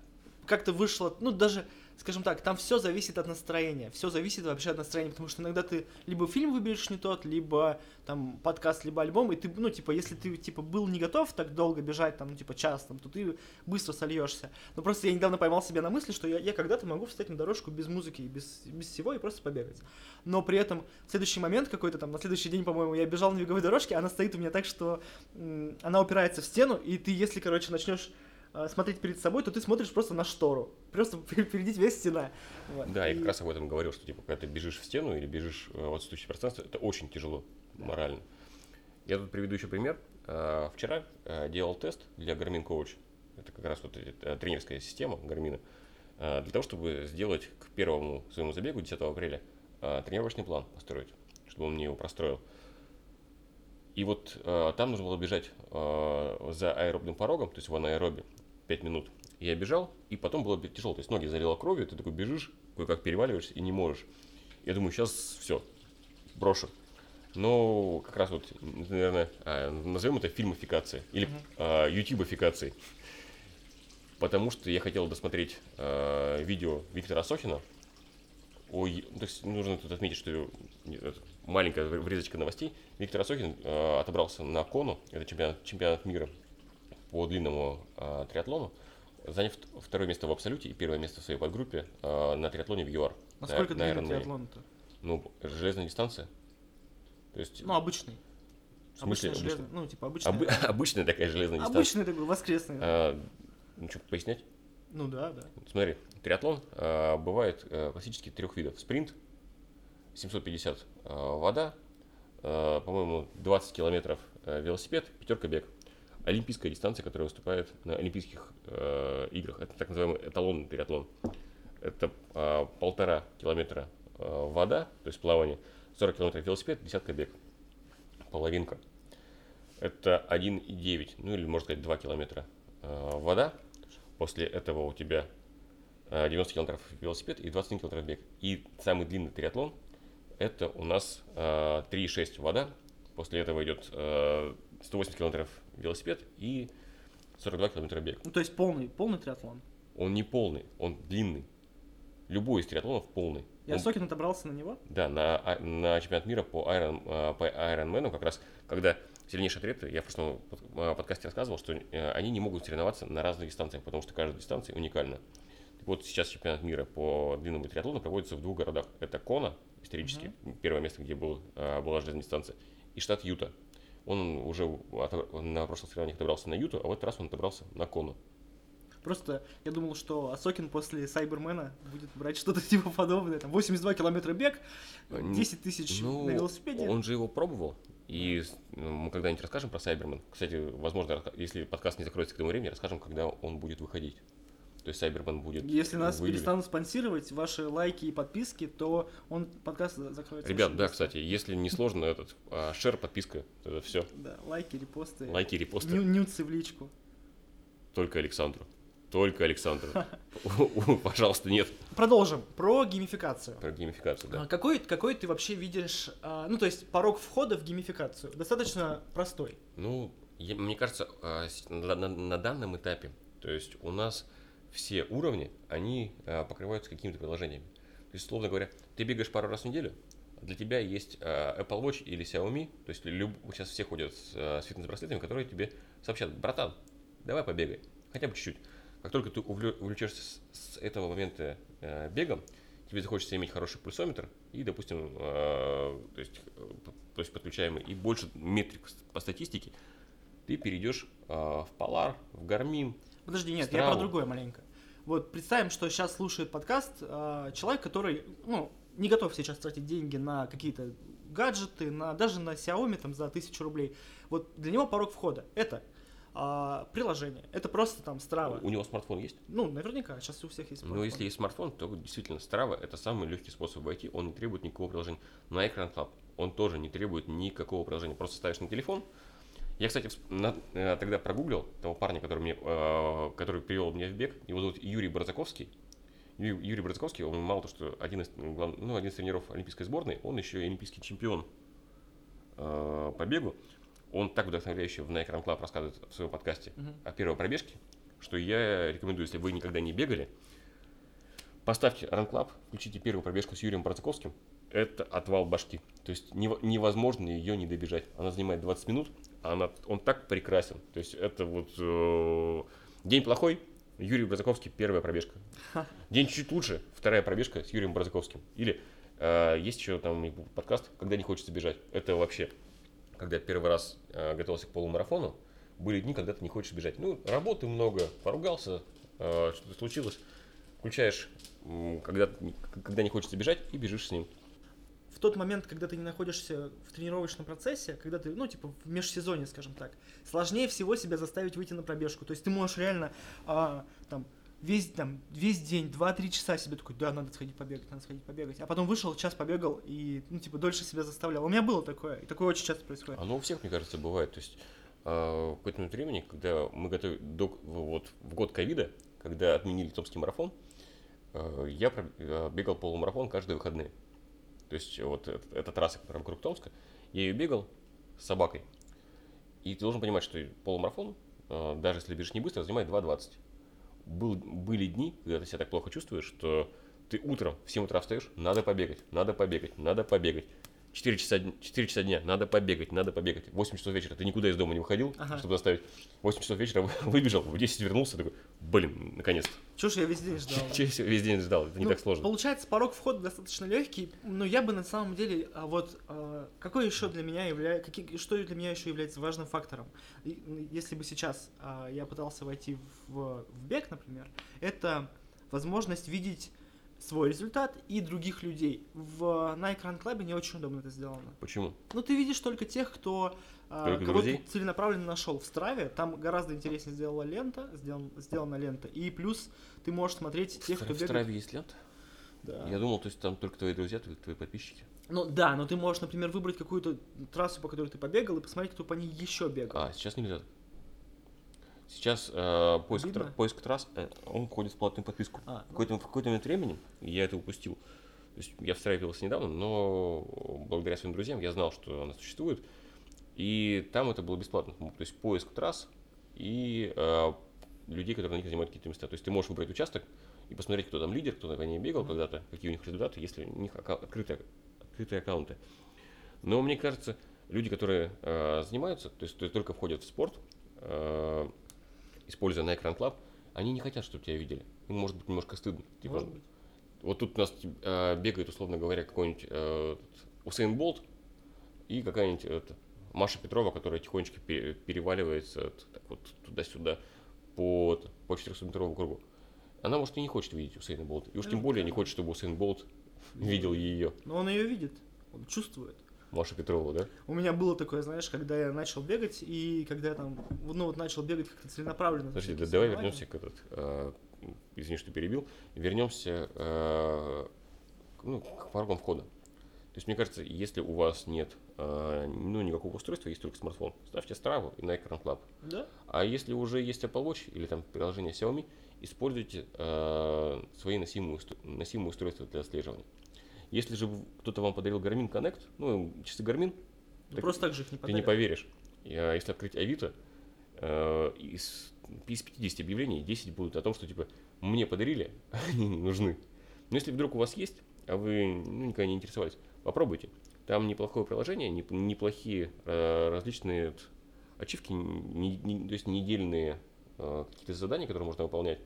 как-то вышло, ну даже, скажем так, там все зависит от настроения, все зависит вообще от настроения, потому что иногда ты либо фильм выберешь не тот, либо там подкаст, либо альбом, и ты, ну типа, если ты типа был не готов так долго бежать, там, ну типа час, там, то ты быстро сольешься. Но просто я недавно поймал себя на мысли, что я, я когда-то могу встать на дорожку без музыки без, без всего и просто побегать. Но при этом в следующий момент какой-то там, на следующий день, по-моему, я бежал на беговой дорожке, она стоит у меня так, что м, она упирается в стену, и ты, если, короче, начнешь смотреть перед собой, то ты смотришь просто на штору. Просто *laughs* впереди тебя стена. Вот. Да, я И- как раз об этом говорил, что типа, когда ты бежишь в стену или бежишь э, в отсутствующее пространство, это очень тяжело морально. Я тут приведу еще пример. А, Вчера э, делал тест для Garmin Coach. Это как раз вот э, тренерская система Гармина. Для того, чтобы сделать к первому своему забегу 10 апреля э, тренировочный план построить, чтобы он мне его простроил. И вот э, там нужно было бежать э, за аэробным порогом, то есть в анаэробе, 5 минут. Я бежал, и потом было тяжело. То есть ноги залило кровью, ты такой бежишь, кое-как переваливаешься и не можешь. Я думаю, сейчас все, брошу. Но как раз вот, наверное, а, назовем это фильмификация или Мгм. а, ютубофикацией. Потому что я хотел досмотреть а, видео Виктора Сохина. Ой, то есть нужно тут отметить, что э, маленькая врезочка новостей. Виктор Асохин э, отобрался на кону, это чемпионат, чемпионат мира по длинному э, триатлону, заняв второе место в абсолюте и первое место в своей подгруппе э, на триатлоне в ЮАР. Насколько на, на длинный триатлон-то? Ну, железная дистанция. То есть, Ну, обычный. в смысле, Обычный железный, ну, типа, обычный. обы- *laughs* обычная такая железная дистанция. Обычный такой, воскресный. А, ну, что, пояснять? Ну да, да. Смотри, триатлон э, бывает э, классически трех видов. Спринт, 750 э, вода, э, по-моему, 20 километров э, велосипед, пятерка бег. Олимпийская дистанция, которая выступает на Олимпийских э, играх. Это так называемый эталонный триатлон. Это э, полтора километра э, вода, то есть плавание, 40 километров велосипед, десятка бег. Половинка. Это 1,9, ну или можно сказать 2 километра э, вода. После этого у тебя э, 90 километров велосипед и 21 километр бег. И самый длинный триатлон это у нас э, 3,6 вода. После этого идет э, 180 километров велосипед и 42 километра бег. Ну, то есть полный, полный триатлон. Он не полный, он длинный. Любой из триатлонов полный. И Он- Осокин отобрался на него? да, на, а- на чемпионат мира по, Iron, э, по Ironman, как раз, когда сильнейшие атлеты, я в прошлом э, подкасте рассказывал, что э, они не могут соревноваться на разных дистанциях, потому что каждая дистанция уникальна. Так вот, сейчас чемпионат мира по длинному триатлону проводится в двух городах. Это Кона, исторически, первое место, где был, была железная дистанция, и штат Юта. Он уже на прошлых соревнованиях добрался на Юту, а в этот раз он добрался на Кону. Просто я думал, что Осокин после Сайбермена будет брать что-то *laughs* типа подобное. Там 82 километра бег, Э, н- 10 тысяч Ну, на велосипеде. Он же его пробовал. И ну, мы когда-нибудь расскажем про Сайбермен. Кстати, возможно, если подкаст не закроется к этому времени, расскажем, когда он будет выходить. То есть Сайбермен будет Если нас в июле. перестанут спонсировать ваши лайки и подписки, то он подкаст за- закроется. Ребят, да, быстро. кстати, если не сложно, этот а, шер, подписка, это все. Да, лайки, репосты. Лайки, репосты. ню- нюцы в личку. Только Александру. Только Александру. Пожалуйста, нет. Продолжим. Про геймификацию. Про геймификацию, А да. Какой, какой ты вообще видишь, а, ну то есть порог входа в геймификацию достаточно простой. Ну, мне кажется, а, на данном этапе, то есть у нас все уровни, они а, покрываются какими-то приложениями. То есть, условно говоря, ты бегаешь пару раз в неделю, для тебя есть а, Apple Watch или Xiaomi, то есть люб- сейчас все ходят с, а, с фитнес-браслетами, которые тебе сообщат, братан, давай побегай, хотя бы чуть-чуть. Как только ты увлечешься с, с этого момента э, бегом, тебе захочется иметь хороший пульсометр и, допустим, э, то, есть, э, то есть подключаемый и больше метрик по статистике, ты перейдешь э, в Polar, в Garmin. Подожди, нет, я Страву. про другое маленько. Вот представим, что сейчас слушает подкаст а, человек, который, ну, не готов сейчас тратить деньги на какие-то гаджеты, на, даже на Xiaomi там за тысячу рублей. Вот для него порог входа это а, приложение, это просто там Strava. У него смартфон есть? Ну, наверняка, сейчас у всех есть Но смартфон. если есть смартфон, то действительно Strava это самый легкий способ войти, он не требует никакого приложения. На Экран Club он тоже не требует никакого приложения. Просто ставишь на телефон. Я, кстати, на- э, тогда прогуглил того парня, который, мне, э, который привел меня в бег. Его зовут Юрий Барзаковский. Ю- Юрий Барзаковский, он мало то, что один из, м, глав- ну, один из тренеров олимпийской сборной, он еще и олимпийский чемпион э, по бегу. Он так вдохновляюще в Nike Run Club рассказывает в своем подкасте Мгм. о первой пробежке, что я рекомендую, если вы никогда не бегали, поставьте Run Club, включите первую пробежку с Юрием Барзаковским. Это отвал башки. То есть нево- невозможно ее не добежать. Она занимает 20 минут, она, он так прекрасен. То есть это вот э, день плохой, Юрий Барзаковский, первая пробежка. День чуть лучше, вторая пробежка с Юрием Барзаковским. Или э, есть еще там подкаст, когда не хочется бежать. Это вообще, когда я первый раз э, готовился к полумарафону, были дни, когда ты не хочешь бежать. Ну, работы много, поругался, э, что-то случилось. Включаешь, когда, когда не хочется бежать, и бежишь с ним. В тот момент, когда ты не находишься в тренировочном процессе, когда ты, ну, типа, в межсезонье, скажем так, сложнее всего себя заставить выйти на пробежку. То есть ты можешь реально, а, там, весь, там, весь день, 2-3 часа себе такой, да, надо сходить побегать, надо сходить побегать. А потом вышел, час побегал и, ну, типа, дольше себя заставлял. У меня было такое, и такое очень часто происходит. Оно у всех, мне кажется, бывает. То есть э, в какой-то момент времени, когда мы готовили до, вот, в год ковида, когда отменили томский марафон, э, я про- э, бегал полумарафон каждые выходные. То есть вот эт- эта трасса, которая вокруг Томска, я ее бегал с собакой. И ты должен понимать, что полумарафон, э, даже если бежишь не быстро, занимает 2.20. Был, были дни, когда ты себя так плохо чувствуешь, что ты утром в 7 утра встаешь, надо побегать, надо побегать, надо побегать. 4 часа, дн- 4 часа дня, надо побегать, надо побегать. 8 часов вечера ты никуда из дома не выходил, Ага. чтобы заставить. 8 часов вечера выбежал, в 10 вернулся, такой, блин, наконец-то. Ж я весь день ждал? *laughs* Через весь день ждал, это не Ну, так сложно. Получается, порог входа достаточно легкий, но я бы на самом деле, а вот а, какой еще для меня является, что для меня еще является важным фактором? Если бы сейчас а, я пытался войти в, в бег, например, это возможность видеть свой результат и других людей. В на экран клабе не очень удобно это сделано. Почему? Ну, ты видишь только тех, кто а, Только кого друзей? ты целенаправленно нашел в Страве. Там гораздо интереснее сделала лента, сделан- сделана лента. И плюс ты можешь смотреть тех, в, кто в бегает. Страве есть лента? Да. Я думал, то есть там только твои друзья, только твои подписчики. Ну да, но ты можешь, например, выбрать какую-то трассу, по которой ты побегал, и посмотреть, кто по ней еще бегал. А, сейчас нельзя. Сейчас э, поиск, Обидно. тра- поиск трасс, э, он входит в платную подписку. А, В какой-то, в какой-то момент времени я это упустил. То есть я встраивался недавно, но благодаря своим друзьям я знал, что она существует. И там это было бесплатно. То есть поиск трасс и э, людей, которые на них занимают какие-то места. То есть ты можешь выбрать участок и посмотреть, кто там лидер, кто по ней бегал когда-то, какие у них результаты, если у них акка- открытые, открытые аккаунты. Но мне кажется, люди, которые э, занимаются, то есть, то есть только входят в спорт, э, используя на экран Club, они не хотят, чтобы тебя видели. Им может быть немножко стыдно. Типа, Может быть. вот тут у нас э, бегает, условно говоря, какой-нибудь э, Усейн Болт и какая-нибудь это, Маша Петрова, которая тихонечко пере- переваливается так вот туда-сюда по, по 400-метровому кругу. Она, может, и не хочет видеть Усейна Болта. И уж Ну, тем более да. не хочет, чтобы Усейн Болт видел ее, Но он ее видит, он чувствует. Машу Петрову, да? У меня было такое, знаешь, когда я начал бегать, и когда я там, ну вот начал бегать как-то целенаправленно. на Подожди, да, давай вернемся к этот. э, извини, что перебил. Вернемся э, ну, к порогам входа. То есть, мне кажется, если у вас нет э, ну, никакого устройства, есть только смартфон, ставьте Strava и Nike Run Club. Да? А если уже есть Apple Watch или там приложение Xiaomi, используйте э, свои носимые, устро- носимые устройства для отслеживания. Если же кто-то вам подарил Garmin Connect, ну, часы Garmin, Ну, Так просто так же их не ты не подарят. поверишь. Если открыть Авито, э, из, из 50 объявлений 10 будут о том, что типа мне подарили, *laughs* они не нужны. Но если вдруг у вас есть, а вы ну, никогда не интересовались, попробуйте. Там неплохое приложение, неп- неплохие э, различные ачивки, не- не- то есть недельные э, какие-то задания, которые можно выполнять.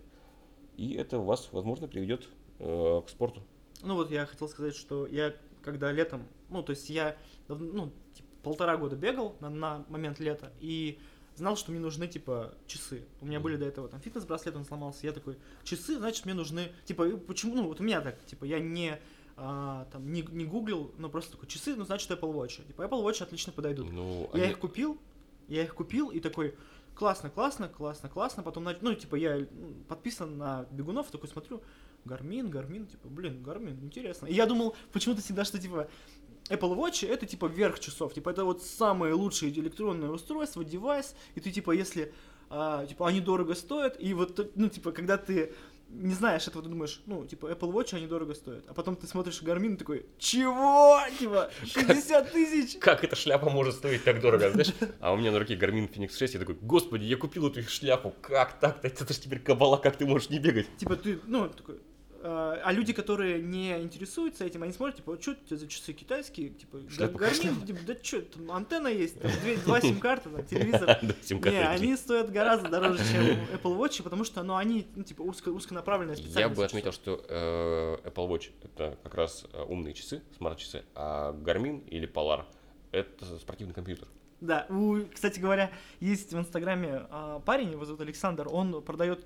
И это вас, возможно, приведет к спорту. Ну вот я хотел сказать, что я когда летом, ну то есть я ну, типа, полтора года бегал на, на момент лета и знал, что мне нужны типа часы. У меня Мгм. были до этого там фитнес-браслет, он сломался. Я такой, часы, значит, мне нужны. Типа, почему? Ну, вот у меня так, типа, я не а, там не, не гуглил, но просто такой, часы, ну, значит, Apple Watch. Типа, Apple Watch отлично подойдут. Ну, Я они- их купил, я их купил и такой, классно, классно, классно, классно. Потом, ну, типа, я подписан на бегунов, такой смотрю, Garmin, Garmin, типа, блин, Garmin, интересно. И я думал почему-то всегда, что, типа, Apple Watch это типа верх часов, типа это вот самое лучшее электронное устройство, девайс, и ты типа если а, типа они дорого стоят, и вот ну типа когда ты не знаешь этого, ты думаешь, ну, типа, Apple Watch, они дорого стоят. А потом ты смотришь и такой, чего? Типа, 50 тысяч? *laughs* Как эта шляпа может стоить так дорого, знаешь? *laughs* А у меня на руке Garmin Fenix 6, я такой, господи, я купил эту шляпу, как так-то? Это же теперь кабала, как ты можешь не бегать? Типа, ты, ну, такой, а, а люди, которые не интересуются этим, они смотрят, типа, что это за часы китайские, типа, Шляпа Гармин, типа, да что, там антенна есть, там, две, два сим-карты, там, *laughs* телевизор. Да, Не, они стоят гораздо дороже, чем Apple Watch, потому что, ну, они, ну, типа, узко, узконаправленная специальность. Я бы отметил, что э, Apple Watch это как раз э, умные часы, смарт-часы, а Garmin или Polar это спортивный компьютер. Да, у, кстати говоря, есть в Инстаграме а, парень, его зовут Александр, он продает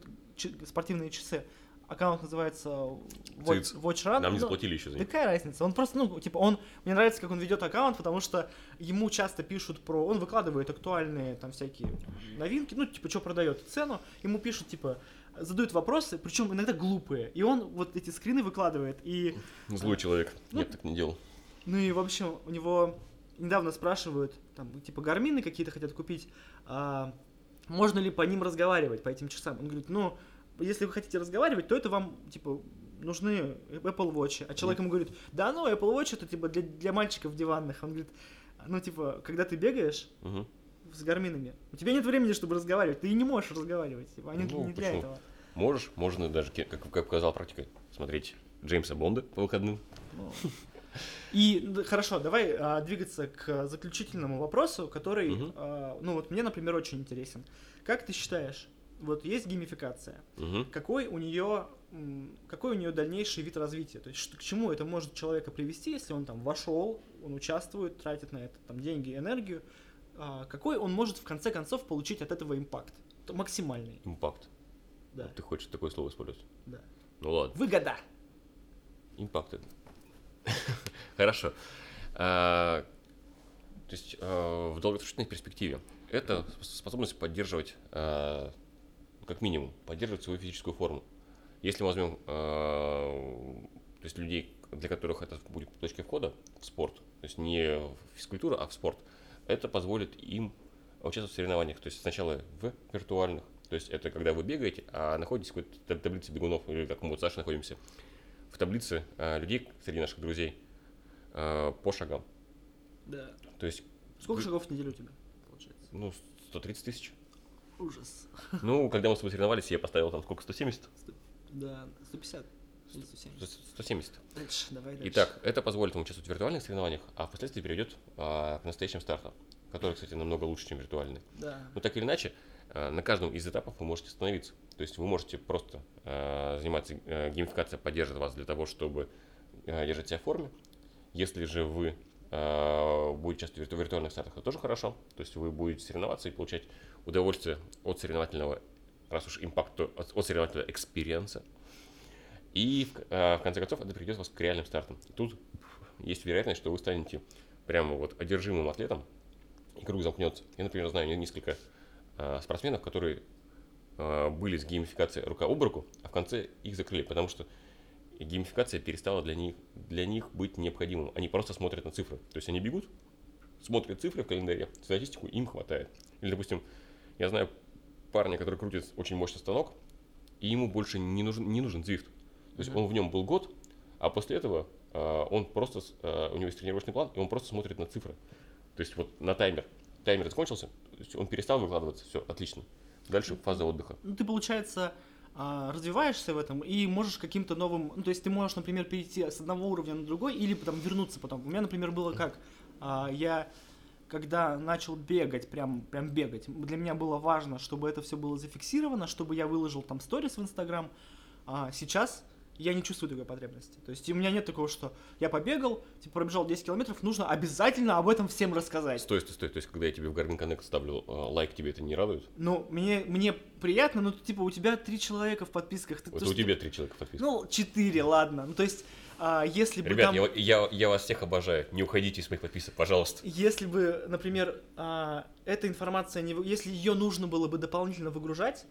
спортивные часы. Аккаунт называется Watch. Watch Run. Нам не Ну, заплатили еще за Да них. какая разница? Он просто, ну, типа, он, мне нравится, как он ведет аккаунт, потому что ему часто пишут про, он выкладывает актуальные там всякие новинки, ну, типа, что продает, цену, ему пишут, типа, задают вопросы, причем иногда глупые, и он вот эти скрины выкладывает, и, Злой человек. Ну, Я так не делал. ну и, в общем, у него недавно спрашивают, там, типа, гармины какие-то хотят купить, а, можно ли по ним разговаривать, по этим часам? Он говорит, ну, если вы хотите разговаривать, то это вам, типа, нужны Apple Watch. А человек ему говорит, да ну, Apple Watch это, типа, для, для мальчиков диванных. Он говорит, ну, типа, когда ты бегаешь Мгм. с гарминами, у тебя нет времени, чтобы разговаривать, ты не можешь разговаривать, типа, они Ну, не для почему? этого. Можешь, можно даже, как, как показала практика, смотреть Джеймса Бонда по выходным. Ну. И хорошо, давай а, двигаться к заключительному вопросу, который, Мгм. а, ну вот мне, например, очень интересен. Как ты считаешь, вот есть геймификация, Мгм. какой у нее какой у нее дальнейший вид развития? То есть что, к чему это может человека привести, если он там вошел, он участвует, тратит на это там деньги, энергию, а, какой он может в конце концов получить от этого импакт? То Максимальный, Импакт. да, Ты хочешь такое слово использовать? да. Ну ладно. Выгода. Импакт. это. *laughs* Хорошо. А, То есть а, в долгосрочной перспективе это спос- способность поддерживать, а, как минимум, поддерживать свою физическую форму. Если мы возьмем а, то есть людей, для которых это будет точкой входа в спорт, то есть не в физкультуру, а в спорт, это позволит им участвовать в соревнованиях. То есть сначала в виртуальных, то есть это когда вы бегаете, а находитесь в какой-то таб- таблице бегунов, или как мы вот с Сашей находимся, в таблице а, людей среди наших друзей а, по шагам. Да. То есть, Сколько Вы- шагов в неделю у тебя получается? ну, 130 тысяч. Ужас. Ну, когда мы с тобой соревновались, я поставил там сколько, 170? Да, 150. или 170. 170. Дальше, давай дальше. Итак, это позволит вам участвовать в виртуальных соревнованиях, а впоследствии перейдет а, к настоящим стартам, которые, кстати, намного лучше, чем виртуальные. Да. Но так или иначе, а, на каждом из этапов вы можете остановиться. То есть вы можете просто а, заниматься, а, геймификация поддержит вас для того, чтобы а, держать себя в форме. Если же вы а, будете участвовать в вирту- виртуальных стартах, это тоже хорошо. То есть вы будете соревноваться и получать удовольствие от соревновательного, раз уж impact, то от, соревновательного experience а. И в, а, в конце концов это приведет вас к реальным стартам. И тут есть вероятность, что вы станете прямо вот одержимым атлетом, и круг замкнется. Я, например, знаю несколько а, спортсменов, которые были с геймификацией рука об руку, а в конце их закрыли, потому что геймификация перестала для них, для них быть необходимым. Они просто смотрят на цифры. То есть они бегут, смотрят цифры в календаре, статистику им хватает. Или, допустим, я знаю парня, который крутит очень мощный станок, и ему больше не нужен, не нужен Zwift. То есть Мгм. он в нем был год, а после этого а, он просто, а, у него есть тренировочный план, и он просто смотрит на цифры. То есть вот на таймер. Таймер закончился, то есть он перестал выкладываться, все, отлично. Дальше фаза отдыха. Ну, ты, получается, развиваешься в этом и можешь каким-то новым... Ну, то есть ты можешь, например, перейти с одного уровня на другой или потом вернуться потом. У меня, например, было как? А, Я когда начал бегать, прям, прям бегать, для меня было важно, чтобы это все было зафиксировано, чтобы я выложил там сторис в Инстаграм. А сейчас я не чувствую такой потребности. То есть у меня нет такого, что я побегал, типа пробежал 10 километров, нужно обязательно об этом всем рассказать. Стой, стой, стой. То есть, когда я тебе в Garmin Connect ставлю э, лайк, тебе это не радует? Ну, мне, мне приятно, но типа у тебя три человека в подписках. ты- Вот то, у тебя три человека подписаны. Ну, четыре, ладно. Ну, то есть, а, если бы Ребят, там... я, я, я вас всех обожаю. Не уходите из моих подписок, пожалуйста. Если бы, например, а, эта информация не... Если ее нужно было бы дополнительно выгружать,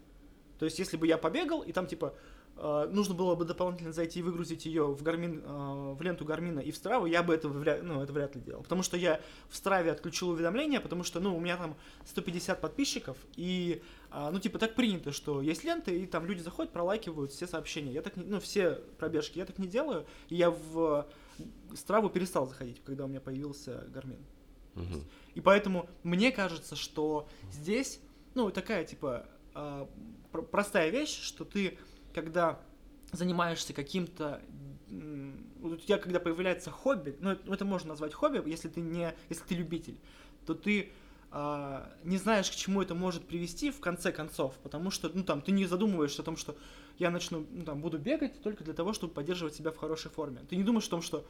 то есть, если бы я побегал, и там, типа, нужно было бы дополнительно зайти и выгрузить ее в Гармин, э, в ленту Гармина и в Страву, я бы это вряд, ну, это вряд ли делал. Потому что я в Страве отключил уведомления, потому что, ну, у меня там 150 подписчиков, и, э, ну, типа, так принято, что есть ленты, и там люди заходят, пролайкивают все сообщения. Я так не, ну, все пробежки, я так не делаю, и я в Страву перестал заходить, когда у меня появился Гармин. Мгм. И поэтому мне кажется, что здесь, ну, такая, типа, пр- простая вещь, что ты, когда занимаешься каким-то... вот У тебя, когда появляется хобби, ну, это это можно назвать хобби, если ты не... Если ты любитель, то ты а, не знаешь, к чему это может привести в конце концов, потому что, ну, там, ты не задумываешься о том, что я начну, ну, там, буду бегать только для того, чтобы поддерживать себя в хорошей форме. Ты не думаешь о том, что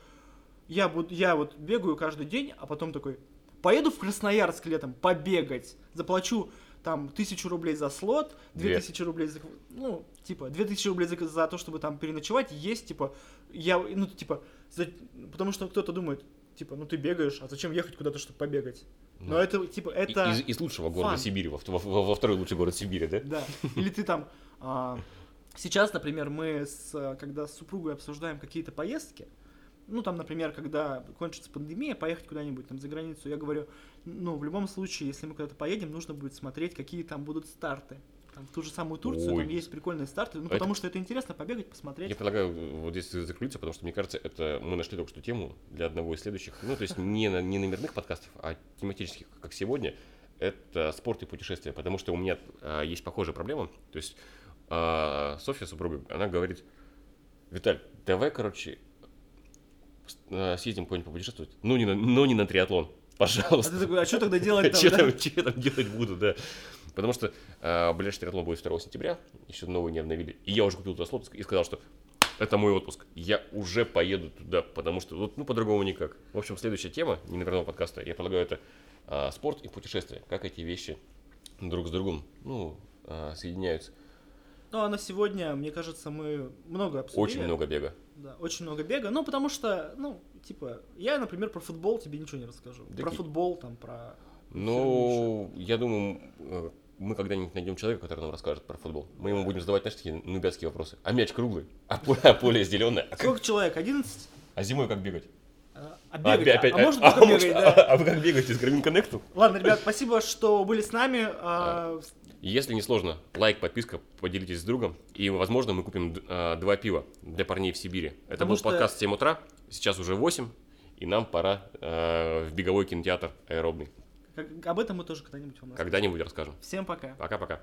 я, буду, я вот бегаю каждый день, а потом такой, поеду в Красноярск летом побегать, заплачу там тысячу рублей за слот, Две. тысячи рублей за, ну, типа, две тысячи рублей за, за то, чтобы там переночевать, есть, типа, я, ну, типа, за- потому что кто-то думает, типа, ну ты бегаешь, а зачем ехать куда-то, чтобы побегать? Но Ну. это, типа, это... Из, из лучшего города фан. Сибири, во, во- во второй лучший город Сибири, да? Да. Или ты там... а, сейчас, например, мы, с, когда с супругой обсуждаем какие-то поездки, ну, там, например, когда кончится пандемия, поехать куда-нибудь там за границу, я говорю, ну, в любом случае, если мы куда-то поедем, нужно будет смотреть, какие там будут старты. Там в ту же самую Турцию, Ой. там есть прикольные старты, ну, Это- потому что это интересно побегать, посмотреть. Я предлагаю вот здесь закрыться, потому что, мне кажется, это мы нашли только что тему для одного из следующих. Ну, то есть не, на, не номерных подкастов, а тематических, как сегодня. Это спорт и путешествия, потому что у меня а, есть похожая проблема. То есть а, Софья, супруга, она говорит, Виталь, давай, короче, а, съездим куда-нибудь попутешествовать, но не на, но не на триатлон, А пожалуйста. ты такой, а что тогда *laughs* делать там? Что да?» там, чё я там делать буду, да. Потому что а, ближайший триатлон будет 2 сентября, еще новый не обновили. И я уже купил туда слот и сказал, что это мой отпуск. Я уже поеду туда, потому что вот, ну, по-другому никак. В общем, следующая тема ненаверного подкаста, я предлагаю, это а, спорт и путешествия. Как эти вещи друг с другом, ну, а, соединяются. Ну, а на сегодня, мне кажется, мы много обсудили. Очень много бега. Да, очень много бега. Ну, потому что, ну, типа, я, например, про футбол тебе ничего не расскажу. Да про ки- футбол, там, про... Ну, я думаю, э, мы когда-нибудь найдем человека, который нам расскажет про футбол. Мы ему будем задавать, знаешь, такие нубятские вопросы. А мяч круглый? А поле, а поле зеленое? А, *laughs* как- Сколько человек? 11? а зимой как бегать? А, а А, бегать? опять- а, а можно а, может, бегать, а- да. а вы как бегаете с Garmin Connect? Ладно, ребят, *laughs* спасибо, что были с нами. А, Если не сложно, лайк, подписка, поделитесь с другом. И, возможно, мы купим а, два пива для парней в Сибири. Это Потому был что- подкаст в 7 утра, сейчас уже 8, и нам пора э, в беговой кинотеатр аэробный. Как- об этом мы тоже когда-нибудь вам расскажем. Когда-нибудь расскажем. Всем пока. Пока-пока.